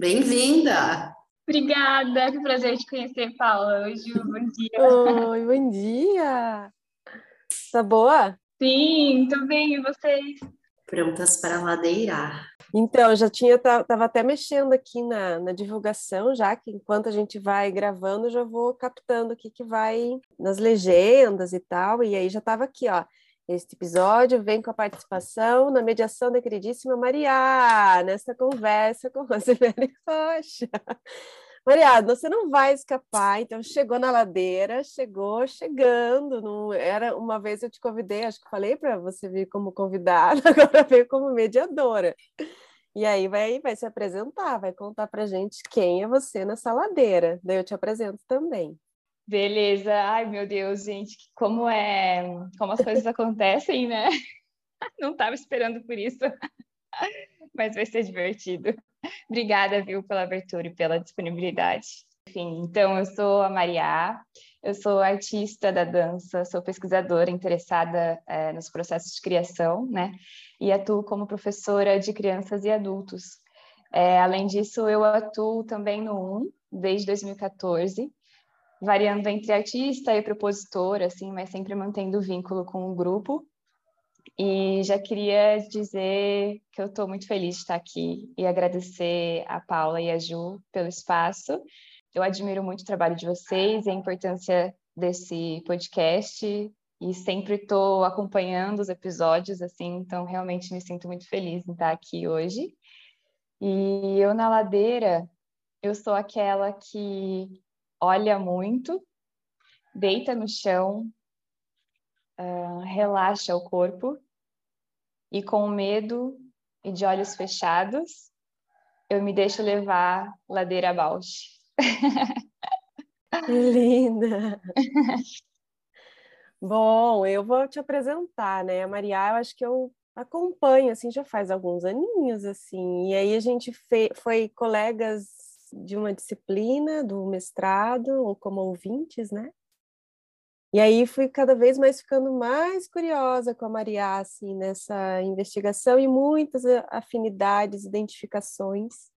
Bem-vinda! Obrigada, que prazer te conhecer, Paula. Hoje, bom dia. Oi, bom dia! Tá boa? Sim, tô bem, e vocês? Prontas para ladeirar. Então, já tinha, tava até mexendo aqui na, na divulgação, já que enquanto a gente vai gravando, eu já vou captando o que que vai nas legendas e tal, e aí já estava aqui, ó, este episódio vem com a participação na mediação da queridíssima Maria, nessa conversa com Rosemary Rocha. Maria, você não vai escapar, então chegou na ladeira, chegou chegando. Não era uma vez eu te convidei, acho que falei para você vir como convidada, agora veio como mediadora. E aí vai, vai se apresentar, vai contar para gente quem é você nessa ladeira. Daí eu te apresento também. Beleza. Ai, meu Deus, gente, como é, como as coisas acontecem, né? Não estava esperando por isso. Mas vai ser divertido. Obrigada, viu, pela abertura e pela disponibilidade. Enfim, então eu sou a Maria, eu sou artista da dança, sou pesquisadora interessada é, nos processos de criação, né? E atuo como professora de crianças e adultos. É, além disso, eu atuo também no UM desde 2014 variando entre artista e propositor, assim, mas sempre mantendo o vínculo com o grupo. E já queria dizer que eu estou muito feliz de estar aqui e agradecer a Paula e a Ju pelo espaço. Eu admiro muito o trabalho de vocês e a importância desse podcast e sempre estou acompanhando os episódios, assim, então realmente me sinto muito feliz em estar aqui hoje. E eu na ladeira, eu sou aquela que olha muito, deita no chão, uh, relaxa o corpo e com medo e de olhos fechados, eu me deixo levar ladeira abaixo. Linda! Bom, eu vou te apresentar, né? A Maria, eu acho que eu acompanho, assim, já faz alguns aninhos, assim, e aí a gente foi colegas de uma disciplina do mestrado, ou como ouvintes, né? E aí fui cada vez mais ficando mais curiosa com a Maria, assim, nessa investigação e muitas afinidades, identificações.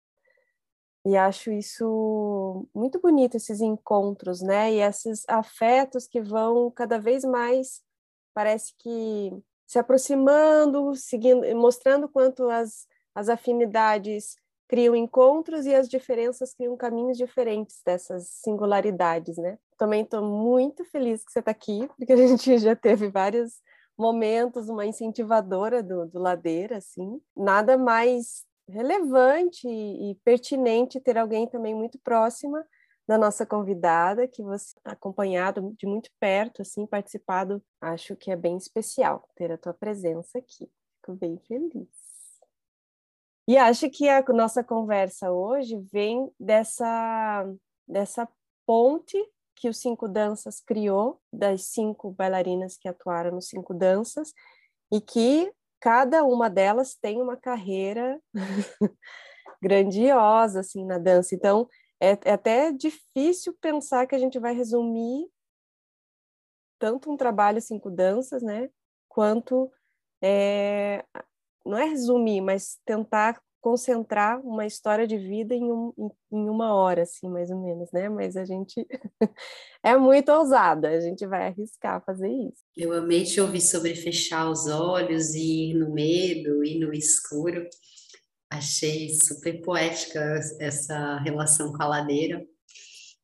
E acho isso muito bonito, esses encontros, né? E esses afetos que vão cada vez mais, parece que se aproximando, seguindo, mostrando quanto as, as afinidades criam encontros e as diferenças criam caminhos diferentes dessas singularidades, né? Também estou muito feliz que você está aqui, porque a gente já teve vários momentos, uma incentivadora do, do Ladeira, assim. Nada mais relevante e pertinente ter alguém também muito próxima da nossa convidada, que você acompanhado de muito perto, assim, participado, acho que é bem especial ter a tua presença aqui. Fico bem feliz. E acho que a nossa conversa hoje vem dessa, dessa ponte que o Cinco Danças criou, das cinco bailarinas que atuaram no Cinco Danças, e que cada uma delas tem uma carreira grandiosa assim na dança. Então, é, é, até difícil pensar que a gente vai resumir tanto um trabalho cinco danças, né, quanto é, não é resumir, mas tentar concentrar uma história de vida em, um, em, uma hora, assim, mais ou menos, né? Mas a gente é muito ousada, a gente vai arriscar fazer isso. Eu amei te ouvir sobre fechar os olhos e ir no medo e no escuro. Achei super poética essa relação com a ladeira.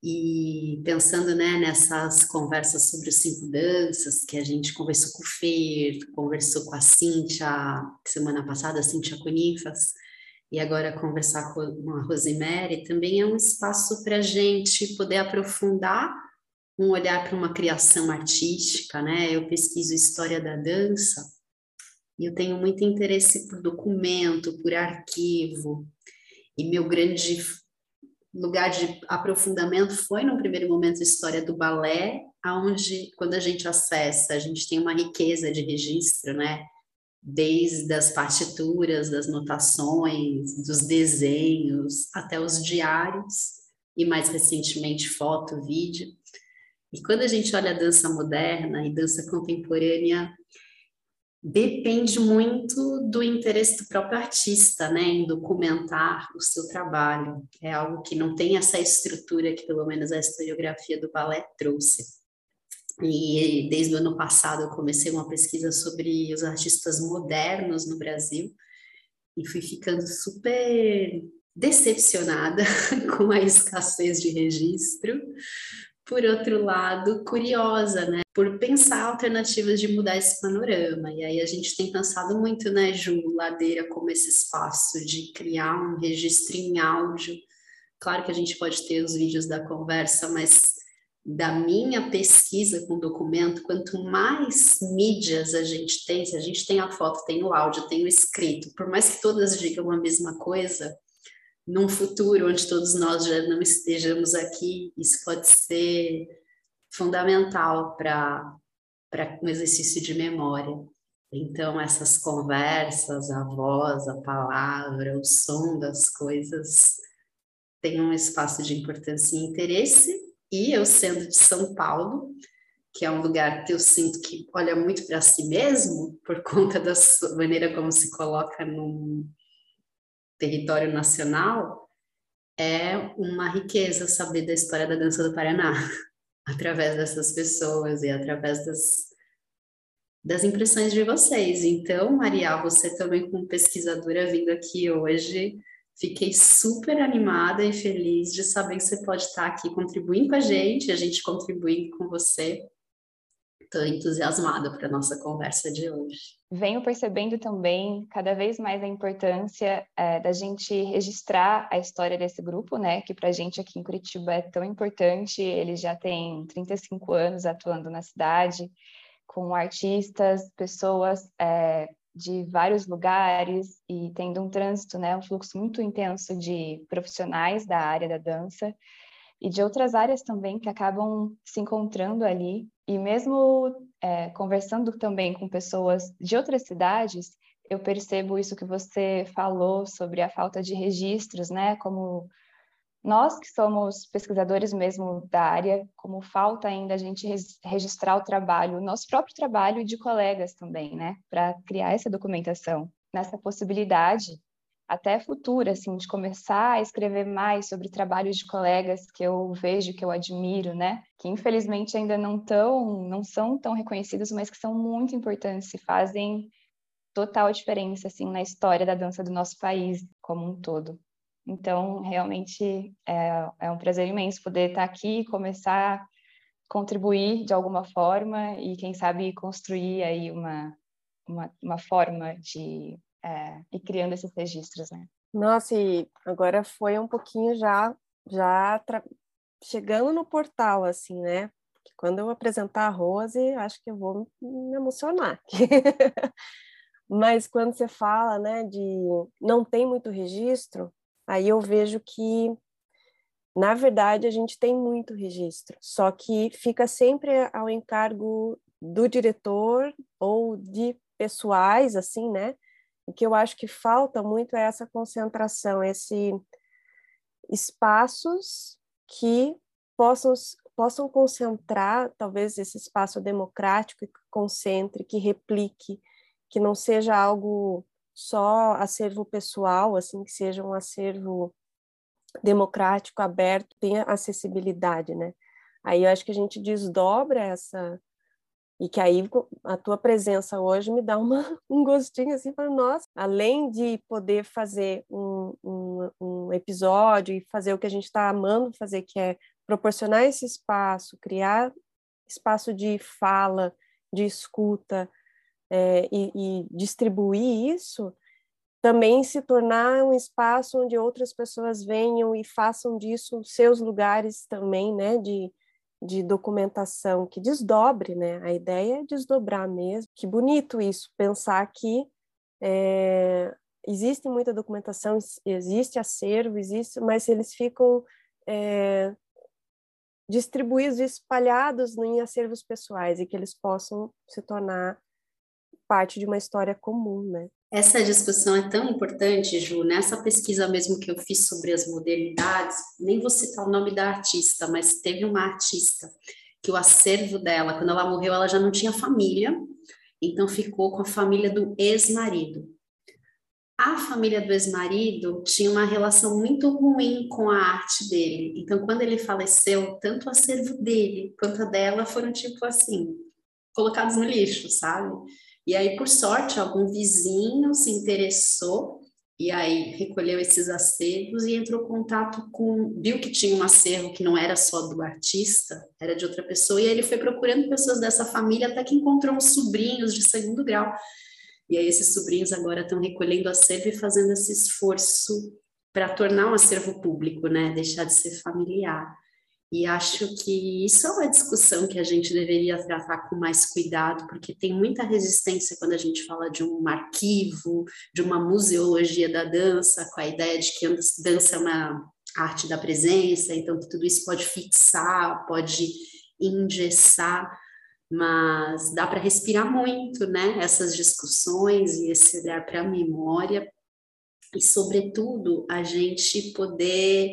E pensando né, nessas conversas sobre os cinco danças, que a gente conversou com o Fer, conversou com a Cíntia, semana passada, a Cíntia Conifas, e agora conversar com a Rosemary, também é um espaço para a gente poder aprofundar um olhar para uma criação artística, né? Eu pesquiso história da dança e eu tenho muito interesse por documento, por arquivo, e meu grande lugar de aprofundamento foi, no primeiro momento, a história do balé, aonde, quando a gente acessa, a gente tem uma riqueza de registro, né? desde as partituras, das notações, dos desenhos, até os diários e mais recentemente foto, vídeo. E quando a gente olha a dança moderna e dança contemporânea, depende muito do interesse do próprio artista, né, em documentar o seu trabalho. É algo que não tem essa estrutura que pelo menos a historiografia do balé trouxe. E desde o ano passado eu comecei uma pesquisa sobre os artistas modernos no Brasil e fui ficando super decepcionada com a escassez de registro. Por outro lado, curiosa, né? Por pensar alternativas de mudar esse panorama. E aí a gente tem pensado muito, né, Ju, Ladeira, como esse espaço de criar um registro em áudio. Claro que a gente pode ter os vídeos da conversa, mas da minha pesquisa com documento, quanto mais mídias a gente tem, se a gente tem a foto, tem o áudio, tem o escrito, por mais que todas digam a mesma coisa, num futuro onde todos nós já não estejamos aqui, isso pode ser fundamental para um exercício de memória. Então, essas conversas, a voz, a palavra, o som das coisas têm um espaço de importância e interesse e eu sendo de São Paulo, que é um lugar que eu sinto que olha muito para si mesmo, por conta da maneira como se coloca no território nacional, é uma riqueza saber da história da dança do Paraná, através dessas pessoas e através das, das impressões de vocês. Então, Maria, você também como pesquisadora vindo aqui hoje, Fiquei super animada e feliz de saber que você pode estar aqui contribuindo com a gente, a gente contribuindo com você. Estou entusiasmada para a nossa conversa de hoje. Venho percebendo também cada vez mais a importância é, da gente registrar a história desse grupo, né? Que para a gente aqui em Curitiba é tão importante. Ele já tem 35 anos atuando na cidade, com artistas, pessoas é, de vários lugares e tendo um trânsito, né, um fluxo muito intenso de profissionais da área da dança e de outras áreas também que acabam se encontrando ali. E mesmo é, conversando também com pessoas de outras cidades, eu percebo isso que você falou sobre a falta de registros, né? Como nós que somos pesquisadores mesmo da área, como falta ainda a gente registrar o trabalho, nosso próprio trabalho de colegas também, né, para criar essa documentação, nessa possibilidade até futura, assim, de começar a escrever mais sobre trabalhos de colegas que eu vejo, que eu admiro, né, que infelizmente ainda não tão, não são tão reconhecidos, mas que são muito importantes e fazem total diferença, assim, na história da dança do nosso país como um todo. Então, realmente é, é um prazer imenso poder estar aqui e começar a contribuir de alguma forma e, quem sabe, construir aí uma, uma, uma forma de é, ir criando esses registros, né? Nossa, e agora foi um pouquinho já, já chegando no portal, assim, né? quando eu apresentar a Rose, acho que eu vou me emocionar. Mas quando você fala, né, de não tem muito registro, aí eu vejo que Na verdade, a gente tem muito registro, só que fica sempre ao encargo do diretor ou de pessoais, assim, né? O que eu acho que falta muito é essa concentração, esse espaços que possam, possam concentrar, talvez, esse espaço democrático que concentre, que replique, que não seja algo só acervo pessoal, assim, que seja um acervo democrático, aberto, tenha acessibilidade, né? Aí eu acho que a gente desdobra essa e que aí a tua presença hoje me dá uma, um gostinho assim para nós, além de poder fazer um, um, um episódio e fazer o que a gente está amando fazer, que é proporcionar esse espaço, criar espaço de fala, de escuta é, e, e distribuir isso, também se tornar um espaço onde outras pessoas venham e façam disso seus lugares também, né, de, de documentação, que desdobre, né, a ideia é desdobrar mesmo, que bonito isso, pensar que é, existe muita documentação, existe acervo, existe, mas eles ficam é, distribuídos, espalhados em acervos pessoais e que eles possam se tornar parte de uma história comum, né? Essa discussão é tão importante, Ju, nessa pesquisa mesmo que eu fiz sobre as modernidades, nem vou citar o nome da artista, mas teve uma artista que o acervo dela, quando ela morreu, ela já não tinha família, então ficou com a família do ex-marido. A família do ex-marido tinha uma relação muito ruim com a arte dele, então quando ele faleceu, tanto o acervo dele quanto a dela foram tipo assim, colocados no lixo, sabe? E aí, por sorte, algum vizinho se interessou e aí recolheu esses acervos e entrou em contato com, viu que tinha um acervo que não era só do artista, era de outra pessoa, e aí ele foi procurando pessoas dessa família até que encontrou uns sobrinhos de segundo grau. E aí esses sobrinhos agora estão recolhendo acervo e fazendo esse esforço para tornar um acervo público, né? Deixar de ser familiar. E acho que isso é uma discussão que a gente deveria tratar com mais cuidado, porque tem muita resistência quando a gente fala de um arquivo, de uma museologia da dança, com a ideia de que a dança é uma arte da presença, então que tudo isso pode fixar, pode engessar, mas dá para respirar muito, né? Essas discussões e esse olhar para a memória, e, sobretudo, a gente poder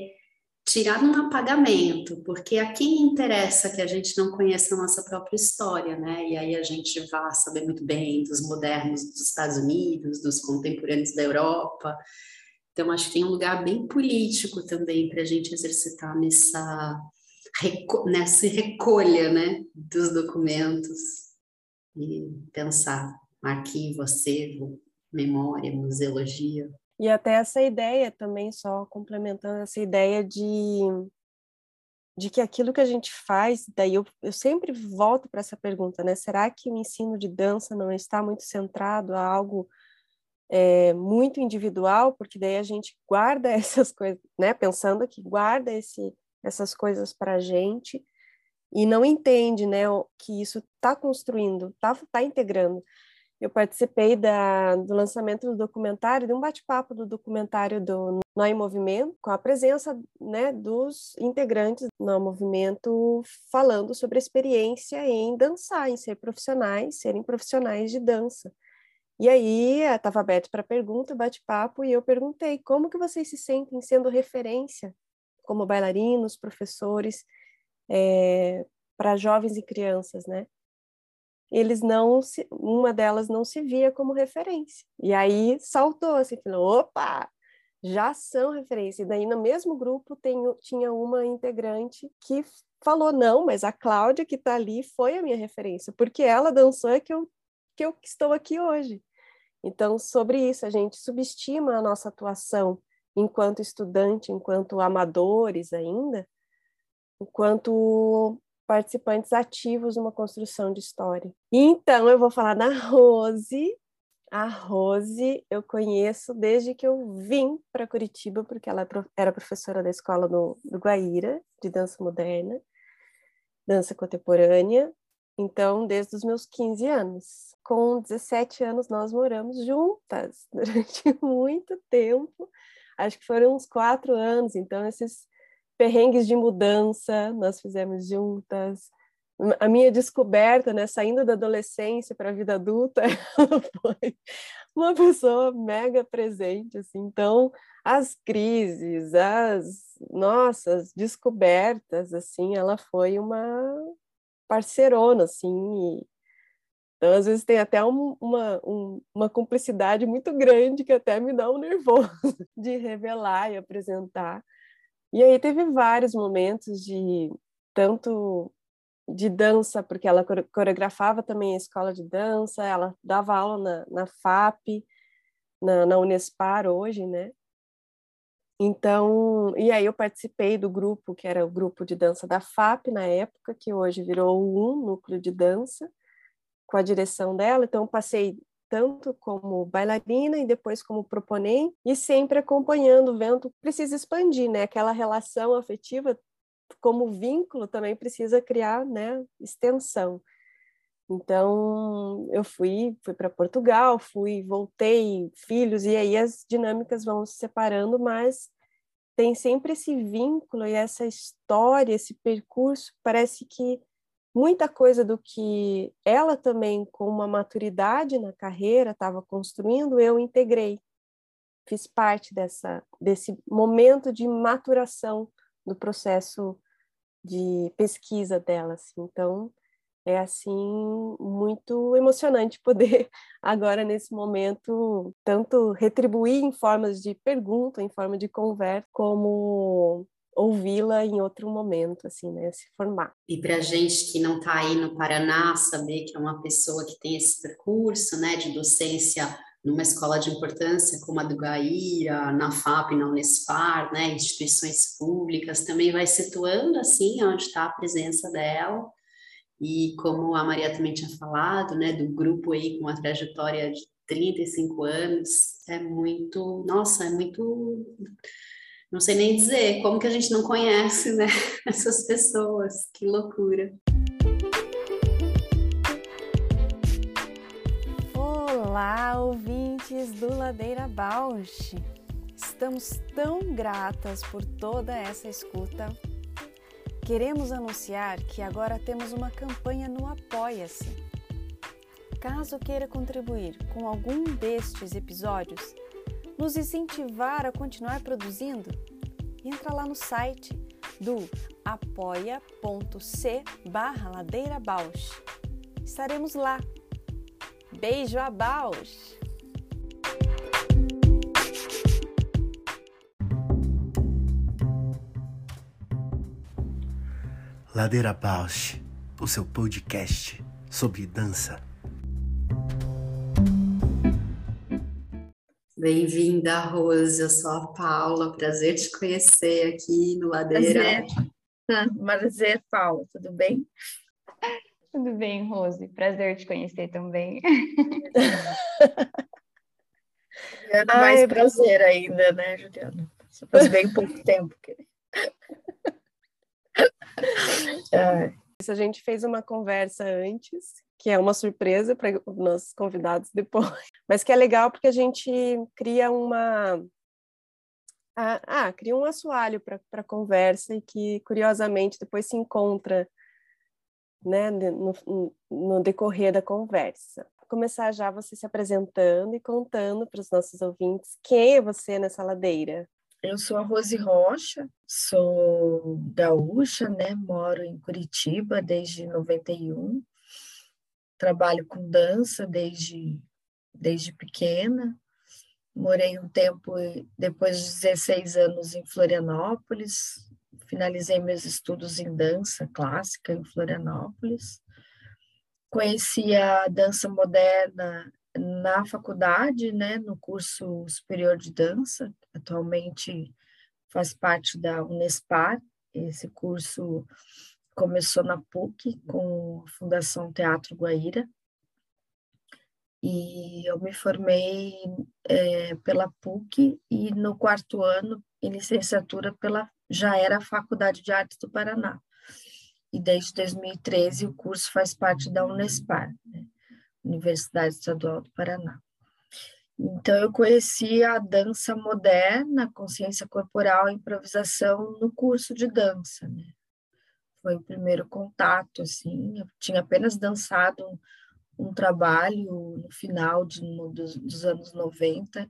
tirar um apagamento, porque a quem interessa que a gente não conheça a nossa própria história, né? E aí a gente vá saber muito bem dos modernos dos Estados Unidos, dos contemporâneos da Europa. Então, acho que tem um lugar bem político também para a gente exercitar nessa, nessa recolha né, dos documentos e pensar arquivo, acervo, memória, museologia. E até essa ideia também, só complementando essa ideia de, de que aquilo que a gente faz, daí eu, eu sempre volto para essa pergunta, né? Será que o ensino de dança não está muito centrado a algo é, muito individual? Porque daí a gente guarda essas coisas, né? Pensando que guarda esse, essas coisas para a gente e não entende, né? Que isso está construindo, está tá integrando eu participei da, do lançamento do documentário, de um bate-papo do documentário do Nó Movimento, com a presença né, dos integrantes do movimento falando sobre a experiência em dançar, em ser profissionais, serem profissionais de dança. E aí estava aberto para pergunta, bate-papo, e eu perguntei como que vocês se sentem sendo referência como bailarinos, professores, é, para jovens e crianças, né? Eles não se, uma delas não se via como referência. E aí saltou assim, falou, opa, já são referência. E daí no mesmo grupo tem, tinha uma integrante que falou, não, mas a Cláudia que está ali foi a minha referência, porque ela dançou é que eu, que eu estou aqui hoje. Então, sobre isso, a gente subestima a nossa atuação enquanto estudante, enquanto amadores ainda, enquanto participantes ativos numa construção de história. Então, eu vou falar da Rose. A Rose eu conheço desde que eu vim para Curitiba, porque ela é era professora da escola do, do Guaíra, de dança moderna, dança contemporânea. Então, desde os meus 15 anos. Com 17 anos, nós moramos juntas durante muito tempo. Acho que foram uns quatro anos. Então, esses perrengues de mudança, nós fizemos juntas. A minha descoberta, né, saindo da adolescência para a vida adulta, ela foi uma pessoa mega presente, assim. Então, as crises, as nossas descobertas, assim, ela foi uma parceirona, assim. Então, às vezes tem até um, uma, um, uma cumplicidade muito grande que até me dá um nervoso de revelar e apresentar. E aí teve vários momentos de tanto de dança, porque ela coreografava também a escola de dança, ela dava aula na, na FAP, na, na Unespar hoje, né? Então, e aí eu participei do grupo, que era o grupo de dança da FAP na época, que hoje virou um núcleo de dança, com a direção dela. Então, passei tanto como bailarina e depois como proponente, e sempre acompanhando, vendo, precisa expandir, né? Aquela relação afetiva, como vínculo, também precisa criar, né, extensão. Então, eu fui, fui para Portugal, fui, voltei, filhos, e aí as dinâmicas vão se separando, mas tem sempre esse vínculo e essa história, esse percurso, parece que muita coisa do que ela também, com uma maturidade na carreira, estava construindo, eu integrei. Fiz parte dessa, desse momento de maturação do processo de pesquisa dela. Assim. Então, é assim muito emocionante poder agora nesse momento tanto retribuir em formas de pergunta, em forma de conversa, como ouvi-la em outro momento, assim, né, se formar. E para gente que não está aí no Paraná, saber que é uma pessoa que tem esse percurso, né, de docência numa escola de importância como a do Gaíra, na FAP, na Unespar, né, instituições públicas, também vai situando, assim, onde está a presença dela, e como a Maria também tinha falado, né, do grupo aí com uma trajetória de 35 anos, é muito, nossa, é muito não sei nem dizer como que a gente não conhece, né, essas pessoas. Que loucura. Olá, ouvintes do Ladeira Bausch. Estamos tão gratas por toda essa escuta. Queremos anunciar que agora temos uma campanha no Apoia-se. Caso queira contribuir com algum destes episódios, nos incentivar a continuar produzindo, entra lá no site do apoia.c barra Ladeira Bausch. Estaremos lá. Beijo a Bausch! Ladeira Bausch, o seu podcast sobre dança. Bem-vinda, Rose. Eu sou a Paula. Prazer te conhecer aqui no Ladeira. Prazer, Prazer Paula. Tudo bem? Tudo bem, Rose. Prazer te conhecer também. Juliana, mais Ai, prazer ainda, né, Juliana? Só faz bem pouco tempo. Que... A gente fez uma conversa antes que é uma surpresa para os nossos convidados depois, mas que é legal porque a gente cria uma ah, ah cria um assoalho para a conversa e que curiosamente depois se encontra né, no, no decorrer da conversa. Vou começar já você se apresentando e contando para os nossos ouvintes quem é você nessa ladeira. Eu sou a Rose Rocha, sou gaúcha, né? Moro em Curitiba desde 91 trabalho com dança desde, desde pequena. Morei um tempo, depois de 16 anos, em Florianópolis. Finalizei meus estudos em dança clássica em Florianópolis. Conheci a dança moderna na faculdade, né, no curso superior de dança. Atualmente faz parte da Unespar. Esse curso começou na PUC com a Fundação Teatro Guaíra e eu me formei é, pela PUC e no quarto ano em licenciatura pela já era a Faculdade de Artes do Paraná e desde 2013 o curso faz parte da Unespar, né? Universidade Estadual do Paraná. Então, eu conheci a dança moderna, consciência corporal improvisação no curso de dança, né? Foi o primeiro contato, assim. Eu tinha apenas dançado um, um trabalho no final de, no, dos, dos, anos 90,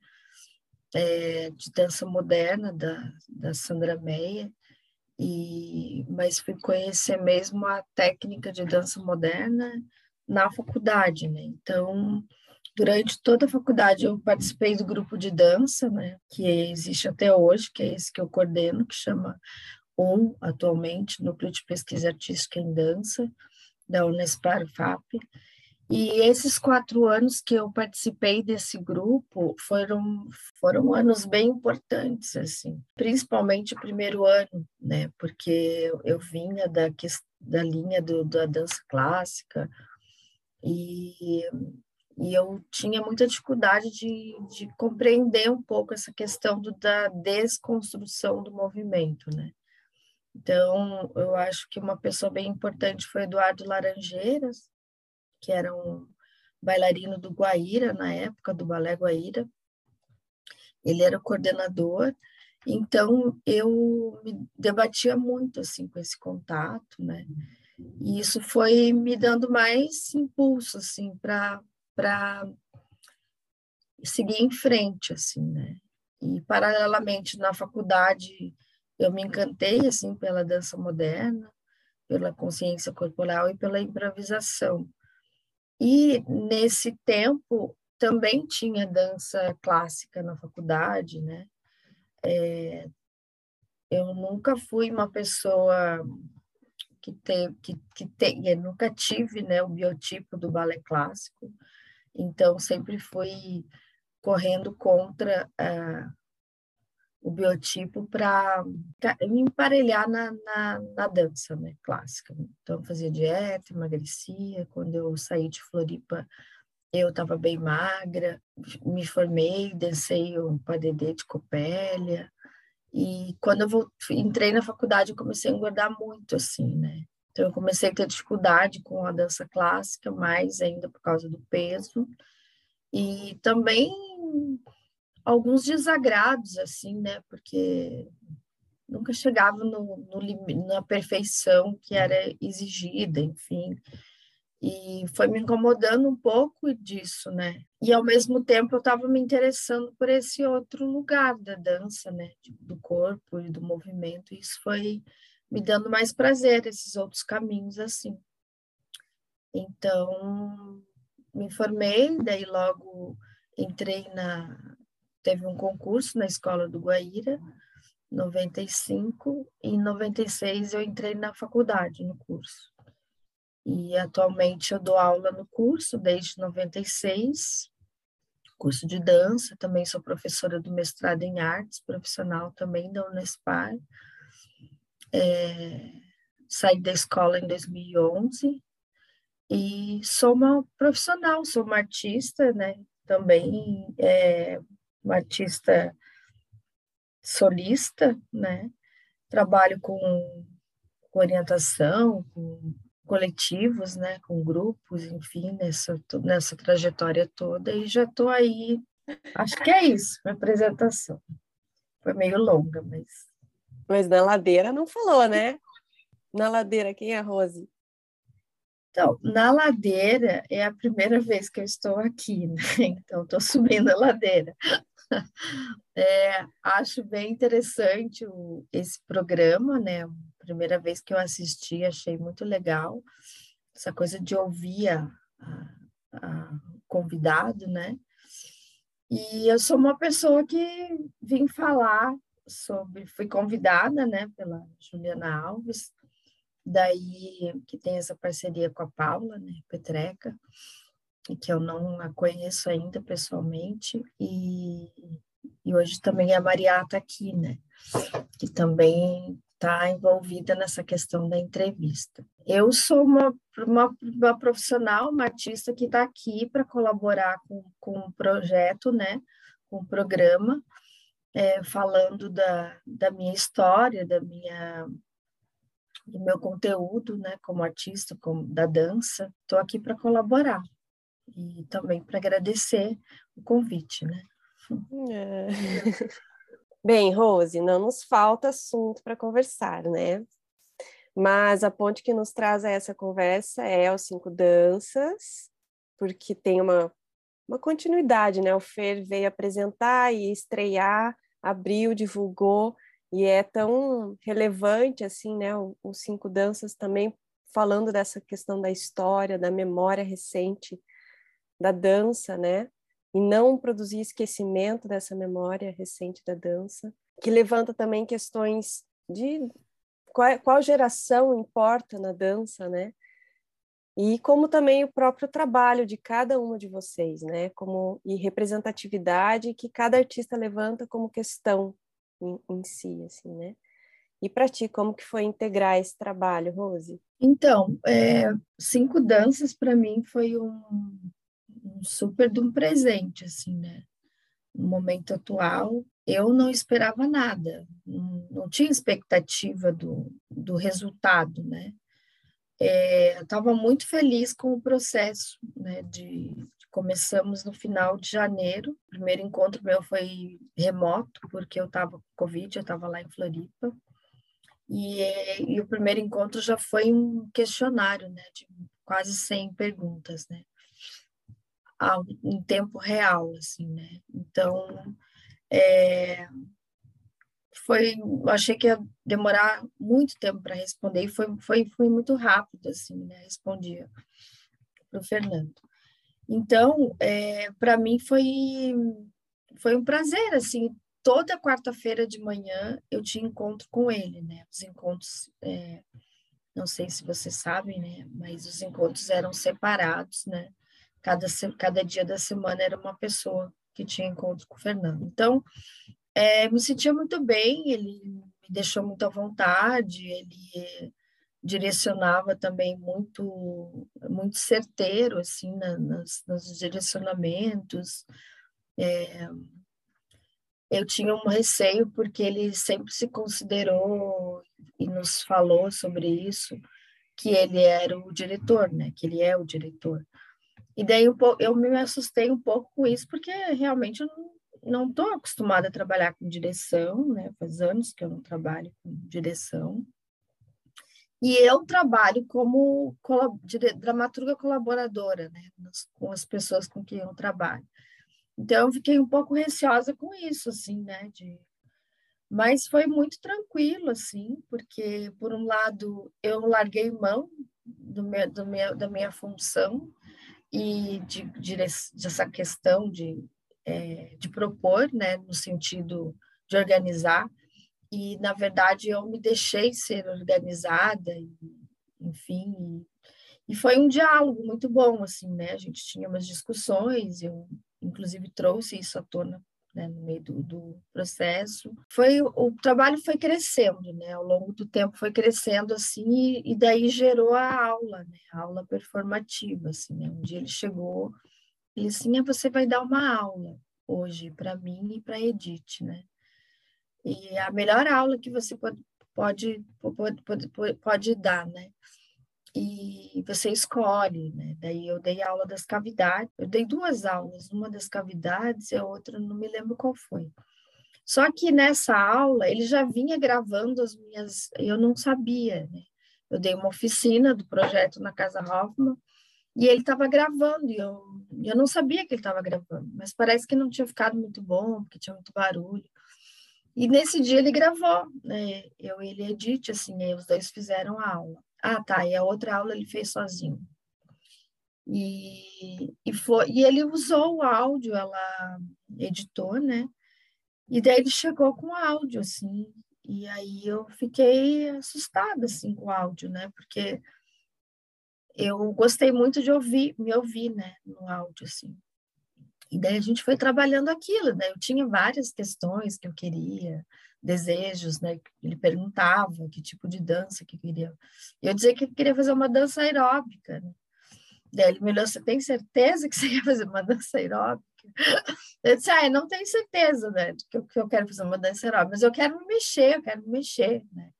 é, de dança moderna, da, da Sandra Meia, e, mas fui conhecer mesmo a técnica de dança moderna na faculdade, né? Então, durante toda a faculdade eu participei do grupo de dança, né, que existe até hoje, que é esse que eu coordeno, que chama um atualmente Núcleo de Pesquisa Artística em Dança da Unespar FAP. E esses quatro anos que eu participei desse grupo foram foram anos bem importantes, assim, principalmente o primeiro ano, né, porque eu vinha da da linha do, da dança clássica e e eu tinha muita dificuldade de, de compreender um pouco essa questão do, da desconstrução do movimento, né? Então, eu acho que uma pessoa bem importante foi Eduardo Laranjeiras, que era um bailarino do Guaíra, na época do Balé Guaíra. Ele era o coordenador, então eu me debatia muito assim com esse contato, né? E isso foi me dando mais impulso assim para para seguir em frente, assim, né? E paralelamente na faculdade eu me encantei assim pela dança moderna, pela consciência corporal e pela improvisação. E nesse tempo também tinha dança clássica na faculdade, né? É, eu nunca fui uma pessoa que tem que, que tem, eu nunca tive, né, o biotipo do balé clássico. Então, sempre fui correndo contra uh, o biotipo para me emparelhar na, na, na, dança né, clássica. Então, fazia dieta, emagrecia. Quando eu saí de Floripa, eu estava bem magra, me formei, dancei um padedê de copélia. E quando eu entrei na faculdade, eu comecei a engordar muito, assim, né? Então, eu comecei a ter dificuldade com a dança clássica, mais ainda por causa do peso. E também alguns desagrados, assim, né? Porque nunca chegava no, no, na perfeição que era exigida, enfim. E foi me incomodando um pouco disso, né? E ao mesmo tempo eu estava me interessando por esse outro lugar da dança, né? Do corpo e do movimento. E isso foi me dando mais prazer, esses outros caminhos assim. Então, me formei, daí logo entrei na. Teve um concurso na escola do Guaíra, 95, e em 96 eu entrei na faculdade, no curso. E atualmente eu dou aula no curso desde 96, curso de dança, também sou professora do mestrado em artes, profissional também da Unespar. É, saí da escola em 2011 e sou uma profissional, sou uma artista, né? Também é, uma artista solista, né? Trabalho com, com orientação, com coletivos, né? Com grupos, enfim, nessa, nessa trajetória toda e já estou aí. Acho que é isso, minha apresentação. Foi meio longa, mas mas na ladeira não falou, né? Na ladeira, quem é a Rose? Então, na ladeira é a primeira vez que eu estou aqui, né? Então, estou subindo a ladeira. É, acho bem interessante o, esse programa, né? Primeira vez que eu assisti, achei muito legal. Essa coisa de ouvir a, a, a convidado, né? E eu sou uma pessoa que vim falar sobre, fui convidada, né, pela Juliana Alves, daí que tem essa parceria com a Paula, né, Petreca, que eu não a conheço ainda pessoalmente, e, e hoje também a Maria está aqui, né, que também está envolvida nessa questão da entrevista. Eu sou uma, uma, uma profissional, uma artista que está aqui para colaborar com, com um projeto, né, com um programa, é, falando da, da minha história, da minha do meu conteúdo, né, como artista, como da dança. Estou aqui para colaborar. E também para agradecer o convite, né? É. Bem, Rose, não nos falta assunto para conversar, né? Mas a ponte que nos traz a essa conversa é os Cinco Danças, porque tem uma, uma continuidade, né? O Fer veio apresentar e estrear, abriu, divulgou, e é tão relevante assim, né? Os Cinco Danças também falando dessa questão da história, da memória recente da dança, né? E não produzir esquecimento dessa memória recente da dança, que levanta também questões de qual, qual geração importa na dança, né? E como também o próprio trabalho de cada uma de vocês, né? Como e representatividade que cada artista levanta como questão em, em si, assim, né? E para ti, como que foi integrar esse trabalho, Rose? Então, é, cinco danças para mim foi um, um, super de um presente, assim, né? No momento atual, eu não esperava nada, não, tinha expectativa do, do resultado, né? É, eu estava muito feliz com o processo, né? De, começamos no final de janeiro. O primeiro encontro meu foi remoto, porque eu estava com Covid, eu estava lá em Floripa. E, e, o primeiro encontro já foi um questionário, né, de quase 100 perguntas, né, em tempo real, assim, né. Então, é, foi, achei que ia demorar muito tempo para responder e foi, foi, foi muito rápido, assim, né, respondia para o Fernando. Então, é, para mim foi foi um prazer, assim, toda quarta-feira de manhã eu tinha encontro com ele, né? Os encontros, é, não sei se vocês sabem, né? Mas os encontros eram separados, né? Cada, cada dia da semana era uma pessoa que tinha encontro com o Fernando. Então, é, me sentia muito bem, ele me deixou muito à vontade, ele direcionava também muito muito certeiro assim na, nas, nos direcionamentos é, eu tinha um receio porque ele sempre se considerou e nos falou sobre isso que ele era o diretor, né? Que ele é o diretor. E daí eu me assustei um pouco com isso porque realmente eu não estou acostumada a trabalhar com direção, né? Faz anos que eu não trabalho com direção. E eu trabalho como dramaturga colaboradora, né? Com as pessoas com quem eu trabalho. Então, eu fiquei um pouco receosa com isso, assim, né? De... Mas foi muito tranquilo, assim, porque, por um lado, eu larguei mão do meu, do meu, da minha função e de, de, dessa questão de, é, de propor, né? No sentido de organizar. E, na verdade, eu me deixei ser organizada, e, enfim, e, e foi um diálogo muito bom, assim, né? A gente tinha umas discussões, eu inclusive trouxe isso à tona né, no meio do, do, processo. Foi o trabalho foi crescendo, né? Ao longo do tempo foi crescendo assim e, e daí gerou a aula, né? A aula performativa, assim. Né? Um dia ele chegou, ele assim, ah, você vai dar uma aula hoje para mim e para Edith, né? E a melhor aula que você pode pode, pode, pode, pode dar, né? E você escolhe, né? Daí eu dei aula das cavidades, eu dei duas aulas, uma das cavidades e a outra não me lembro qual foi. Só que nessa aula ele já vinha gravando as minhas, eu não sabia, né? Eu dei uma oficina do projeto na Casa Hoffman e ele estava gravando e eu, eu não sabia que ele estava gravando, mas parece que não tinha ficado muito bom, porque tinha muito barulho. E nesse dia ele gravou, né? Eu e ele Edith, assim, aí os dois fizeram a aula. Ah, tá. E a outra aula ele fez sozinho. E, e, foi, e ele usou o áudio, ela editou, né? E daí ele chegou com o áudio, assim. E aí eu fiquei assustada, assim, com o áudio, né? Porque eu gostei muito de ouvir, me ouvir, né? No áudio, assim. E daí a gente foi trabalhando aquilo, né? Eu tinha várias questões que eu queria, desejos, né? Ele perguntava que tipo de dança que queria. Eu dizia que queria fazer uma dança aeróbica, né? Daí ele me olhou, você tem certeza que você quer fazer uma dança aeróbica? Eu disse, ah, eu não tenho certeza, né, que eu, que eu quero fazer uma dança aeróbica, mas eu quero me mexer, eu quero me mexer, né?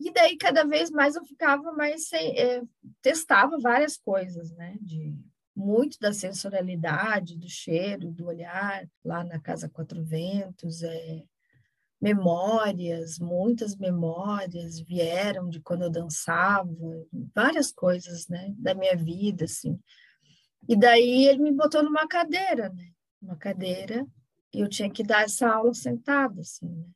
E daí, cada vez mais, eu ficava mais, sem, é, testava várias coisas, né, de muito da sensorialidade, do cheiro, do olhar, lá na Casa Quatro Ventos, é, memórias, muitas memórias vieram de quando eu dançava, várias coisas, né, da minha vida, assim. E daí ele me botou numa cadeira, né, uma cadeira, e eu tinha que dar essa aula sentada, assim, né.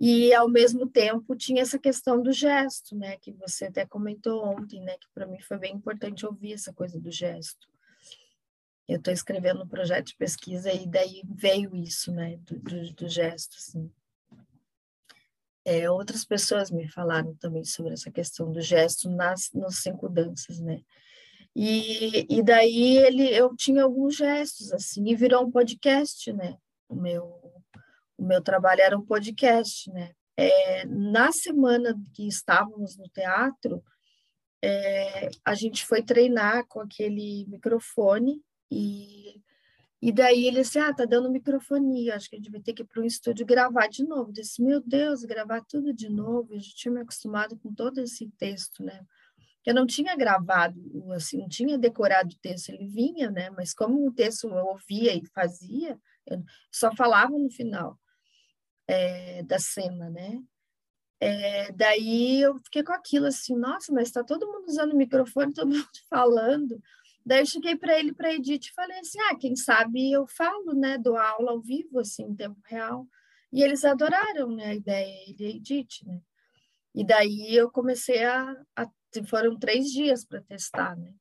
E, ao mesmo tempo, tinha essa questão do gesto, né, que você até comentou ontem, né, que para mim foi bem importante ouvir essa coisa do gesto. Eu estou escrevendo um projeto de pesquisa e daí veio isso, né, do, do, do gesto, assim. É, outras pessoas me falaram também sobre essa questão do gesto nas, nas cinco danças, né? E, e daí ele, eu tinha alguns gestos, assim, e virou um podcast, né? O meu, o meu trabalho era um podcast, né? É, na semana que estávamos no teatro, é, a gente foi treinar com aquele microfone e e daí ele disse, ah, tá dando microfonia, acho que a gente vai ter que ir para um estúdio gravar de novo. Eu disse, meu Deus, gravar tudo de novo, eu já tinha me acostumado com todo esse texto, né? Eu não tinha gravado, assim, não tinha decorado o texto, ele vinha, né? Mas como o texto eu ouvia e fazia, eu só falava no final é, da cena, né? É, daí eu fiquei com aquilo assim, nossa, mas está todo mundo usando o microfone, todo mundo falando. Daí eu cheguei para ele, para Edith, e falei assim, ah, quem sabe eu falo, né, dou aula ao vivo, assim, em tempo real. E eles adoraram, né, a ideia, ele e a Edith, né. E daí eu comecei a, a foram três dias para testar, né.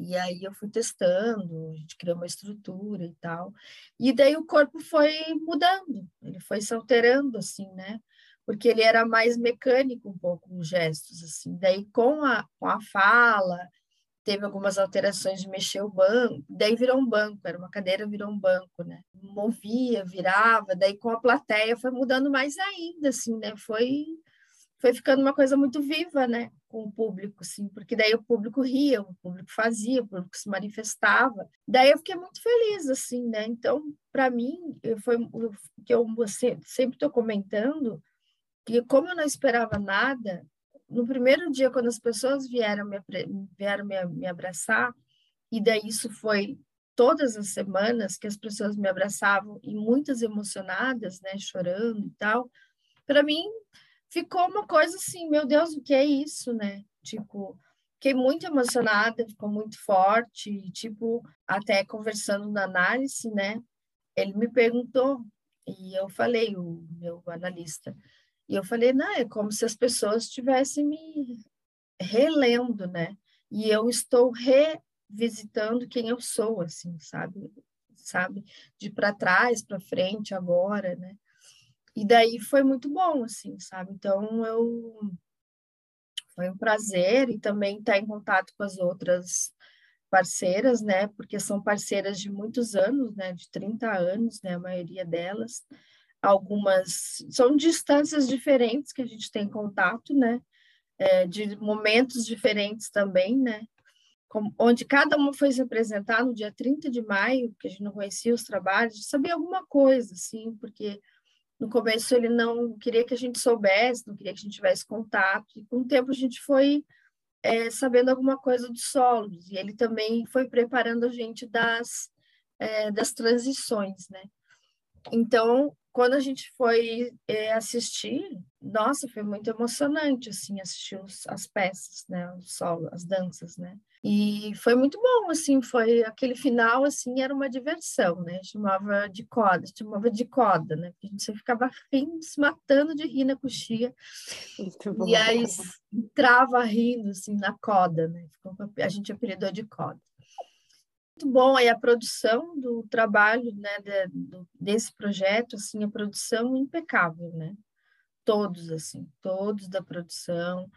E aí eu fui testando, a gente criou uma estrutura e tal. E daí o corpo foi mudando, ele foi se alterando, assim, né? Porque ele era mais mecânico um pouco, os gestos, assim. Daí com a, com a fala teve algumas alterações de mexer o banco, daí virou um banco, era uma cadeira, virou um banco, né? Movia, virava, daí com a plateia foi mudando mais ainda, assim, né? Foi foi ficando uma coisa muito viva, né, com o público, assim, porque daí o público ria, o público fazia, o público se manifestava. Daí eu fiquei muito feliz, assim, né? Então, para mim, foi o que eu sempre estou comentando, que como eu não esperava nada, no primeiro dia, quando as pessoas vieram me, vieram me, me abraçar, e daí isso foi todas as semanas que as pessoas me abraçavam e muitas emocionadas, né, chorando e tal, para mim ficou uma coisa assim, meu Deus, o que é isso, né? Tipo, fiquei muito emocionada, ficou muito forte, e, tipo, até conversando na análise, né? Ele me perguntou e eu falei, o meu analista, e eu falei, não, é como se as pessoas estivessem me relendo, né? E eu estou revisitando quem eu sou, assim, sabe? Sabe? De para trás, para frente, agora, né? E daí foi muito bom, assim, sabe? Então eu foi um prazer e também estar em contato com as outras parceiras, né? Porque são parceiras de muitos anos, né? De 30 anos, né? A maioria delas algumas são distâncias diferentes que a gente tem contato, né? É, de momentos diferentes também, né? Como, onde cada uma foi se apresentar no dia 30 de maio, que a gente não conhecia os trabalhos, sabia alguma coisa, assim, porque no começo ele não queria que a gente soubesse, não queria que a gente tivesse contato, e com o tempo a gente foi é, sabendo alguma coisa dos solos, e ele também foi preparando a gente das, é, das transições, né? Então, quando a gente foi é, assistir, nossa, foi muito emocionante, assim, assistir os, as peças, né, o solo, as danças, né, e foi muito bom, assim, foi aquele final, assim, era uma diversão, né, chamava de coda, chamava de coda, né, porque a gente ficava rindo, se matando de rir na coxinha, e aí entrava rindo, assim, na coda, né, a gente apelidou de coda bom aí a produção do trabalho, né, de, desse projeto, assim, a produção impecável, né? Todos, assim, todos da produção,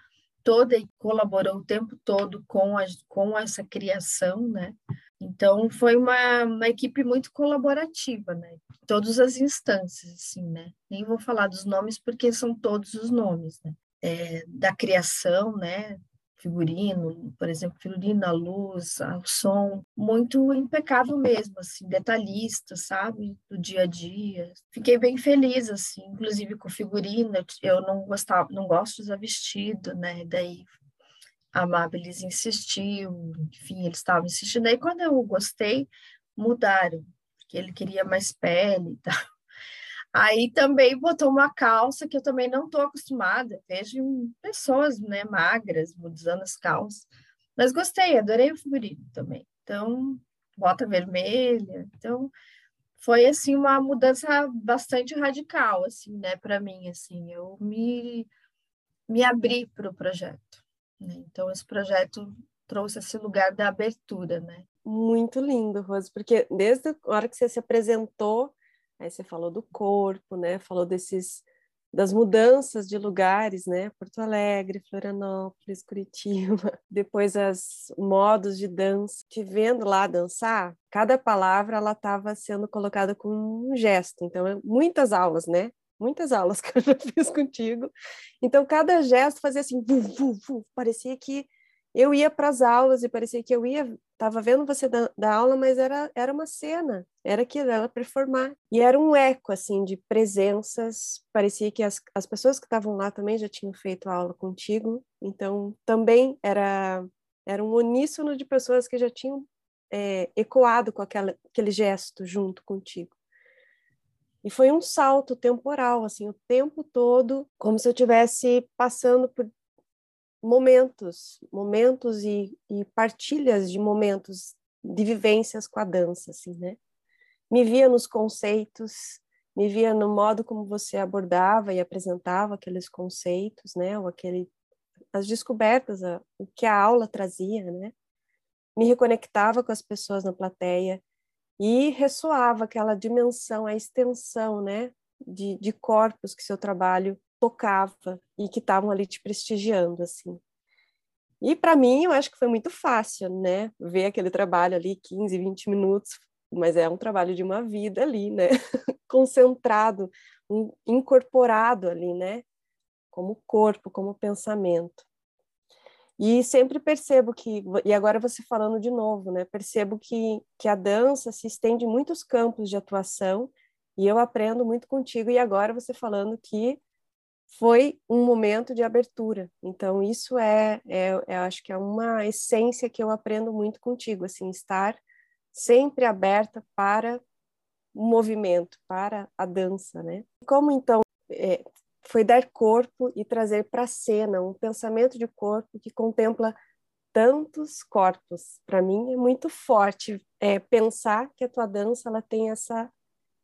toda colaborou o tempo todo com, a, com essa criação, né? Então, foi uma, uma equipe muito colaborativa, né? Todas as instâncias, assim, né? Nem vou falar dos nomes, porque são todos os nomes, né? É, da criação, né? Figurino, por exemplo, figurino, a luz, o som, muito impecável mesmo, assim, detalhista, sabe, do dia a dia. Fiquei bem feliz, assim, inclusive com figurino, eu não gostava, não gosto de usar vestido, né, daí a Amabilis insistiu, enfim, eles estavam insistindo. Aí, quando eu gostei, mudaram, porque ele queria mais pele e tal. Aí também botou uma calça que eu também não estou acostumada. Vejo pessoas né, magras usando as calças. Mas gostei, adorei o figurino também. Então, bota vermelha. Então, foi assim uma mudança bastante radical assim, né, para mim assim. Eu me me abri para o projeto. Né? Então, esse projeto trouxe esse lugar da abertura, né? Muito lindo, Rose, porque desde a hora que você se apresentou, aí você falou do corpo, né? Falou desses das mudanças de lugares, né? Porto Alegre, Florianópolis, Curitiba, depois os modos de dança. Te vendo lá dançar, cada palavra ela estava sendo colocada com um gesto. Então, é muitas aulas, né? muitas aulas que eu já fiz contigo. Então, cada gesto fazia assim, vu, vu, vu. parecia que eu ia para as aulas e parecia que eu ia, estava vendo você da, da, aula, mas era, era uma cena, era aquilo, ela performar. E era um eco, assim, de presenças, parecia que as, as pessoas que estavam lá também já tinham feito aula contigo, então também era, era um uníssono de pessoas que já tinham é, ecoado com aquela, aquele gesto junto contigo. E foi um salto temporal, assim, o tempo todo, como se eu estivesse passando por momentos, momentos e, e, partilhas de momentos de vivências com a dança, assim, né? Me via nos conceitos, me via no modo como você abordava e apresentava aqueles conceitos, né? Ou aquele, as descobertas, a, o que a aula trazia, né? Me reconectava com as pessoas na plateia, e ressoava aquela dimensão, a extensão, né, de, de corpos que seu trabalho tocava e que estavam ali te prestigiando, assim. E para mim, eu acho que foi muito fácil, né, ver aquele trabalho ali, 15, 20 minutos, mas é um trabalho de uma vida ali, né, concentrado, incorporado ali, né, como corpo, como pensamento. E sempre percebo que, e agora você falando de novo, né? Percebo que, que a dança se estende em muitos campos de atuação e eu aprendo muito contigo. E agora você falando que foi um momento de abertura. Então, isso é, é, é acho que é uma essência que eu aprendo muito contigo, assim, estar sempre aberta para o movimento, para a dança, né? Como então é, foi dar corpo e trazer para a cena um pensamento de corpo que contempla tantos corpos. Para mim é muito forte é, pensar que a tua dança ela tem essa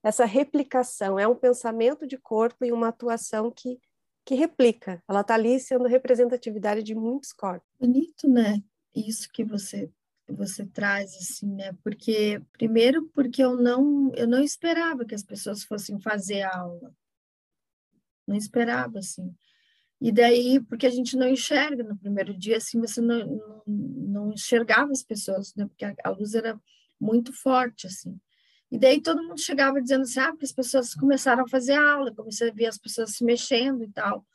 essa replicação, é um pensamento de corpo e uma atuação que que replica. Ela está ali sendo representatividade de muitos corpos. Bonito, né? Isso que você você traz assim, né? Porque primeiro porque eu não eu não esperava que as pessoas fossem fazer aula não esperava, assim. E daí, porque a gente não enxerga no primeiro dia, assim, você não, não, não enxergava as pessoas, né? Porque a, a, luz era muito forte, assim. E daí todo mundo chegava dizendo assim, ah, porque as pessoas começaram a fazer aula, comecei a ver as pessoas se mexendo e tal,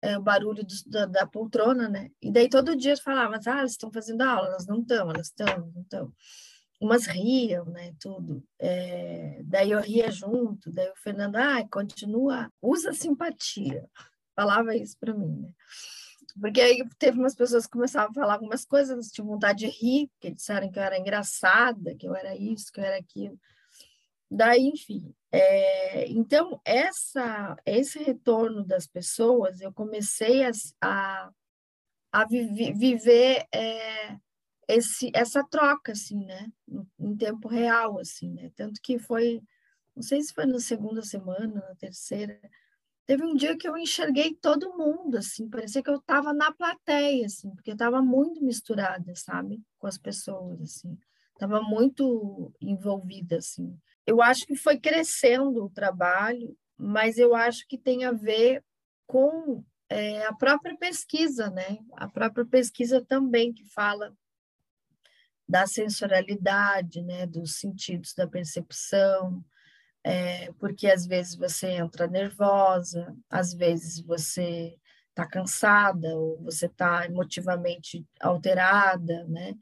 é, o barulho do, da, da, poltrona, né? E daí todo dia falava, ah, elas estão fazendo aula, elas não estão, elas estão, não estão umas riam, né, tudo. É, daí eu ria junto, daí o Fernando, ah, continua, usa simpatia. Falava isso para mim, né? Porque aí teve umas pessoas que começavam a falar algumas coisas, tinham vontade de rir, porque disseram que eu era engraçada, que eu era isso, que eu era aquilo. Daí, enfim. É, então, essa, esse retorno das pessoas, eu comecei a, a, a vive, viver é, esse, essa troca, assim, né? Em tempo real, assim, né? Tanto que foi, não sei se foi na segunda semana, na terceira, teve um dia que eu enxerguei todo mundo, assim, parecia que eu estava na plateia, assim, porque eu estava muito misturada, sabe? Com as pessoas, assim. Estava muito envolvida, assim. Eu acho que foi crescendo o trabalho, mas eu acho que tem a ver com é, a própria pesquisa, né? A própria pesquisa também que fala da sensorialidade, né, dos sentidos da percepção, é, porque às vezes você entra nervosa, às vezes você está cansada ou você está emotivamente alterada, né?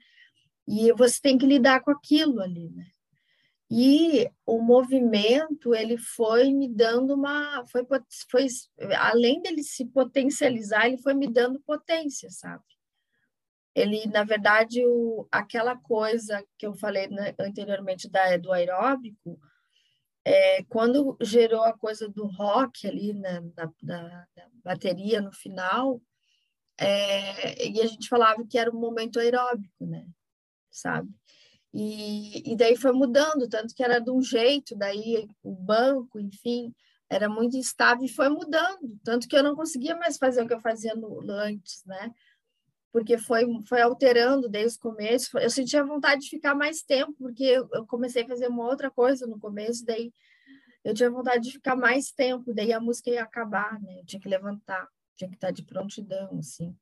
E você tem que lidar com aquilo ali, né? E o movimento ele foi me dando uma, foi, foi além dele se potencializar, ele foi me dando potência, sabe? ele, na verdade, o, aquela coisa que eu falei né, anteriormente da, do aeróbico, é, quando gerou a coisa do rock ali na, na, na bateria no final, é, e a gente falava que era um momento aeróbico, né? Sabe? E, e daí foi mudando, tanto que era de um jeito, daí o banco, enfim, era muito instável e foi mudando, tanto que eu não conseguia mais fazer o que eu fazia no, antes, né? Porque foi, foi alterando desde o começo. Eu sentia vontade de ficar mais tempo, porque eu, eu comecei a fazer uma outra coisa no começo, daí eu tinha vontade de ficar mais tempo, daí a música ia acabar, né? Eu tinha que levantar, tinha que estar de prontidão, assim.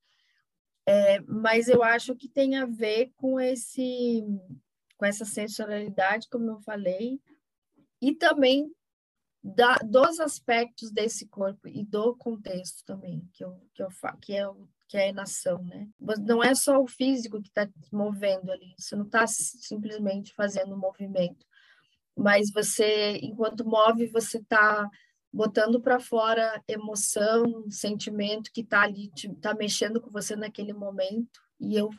É, mas eu acho que tem a ver com esse com essa sensorialidade, como eu falei, e também da, dos aspectos desse corpo e do contexto também, que, eu, que, eu, que, é, que é a enação, né? Não é só o físico que está movendo ali, você não está simplesmente fazendo um movimento, mas você, enquanto move, você está botando para fora emoção, sentimento que está ali, está mexendo com você naquele momento, e eu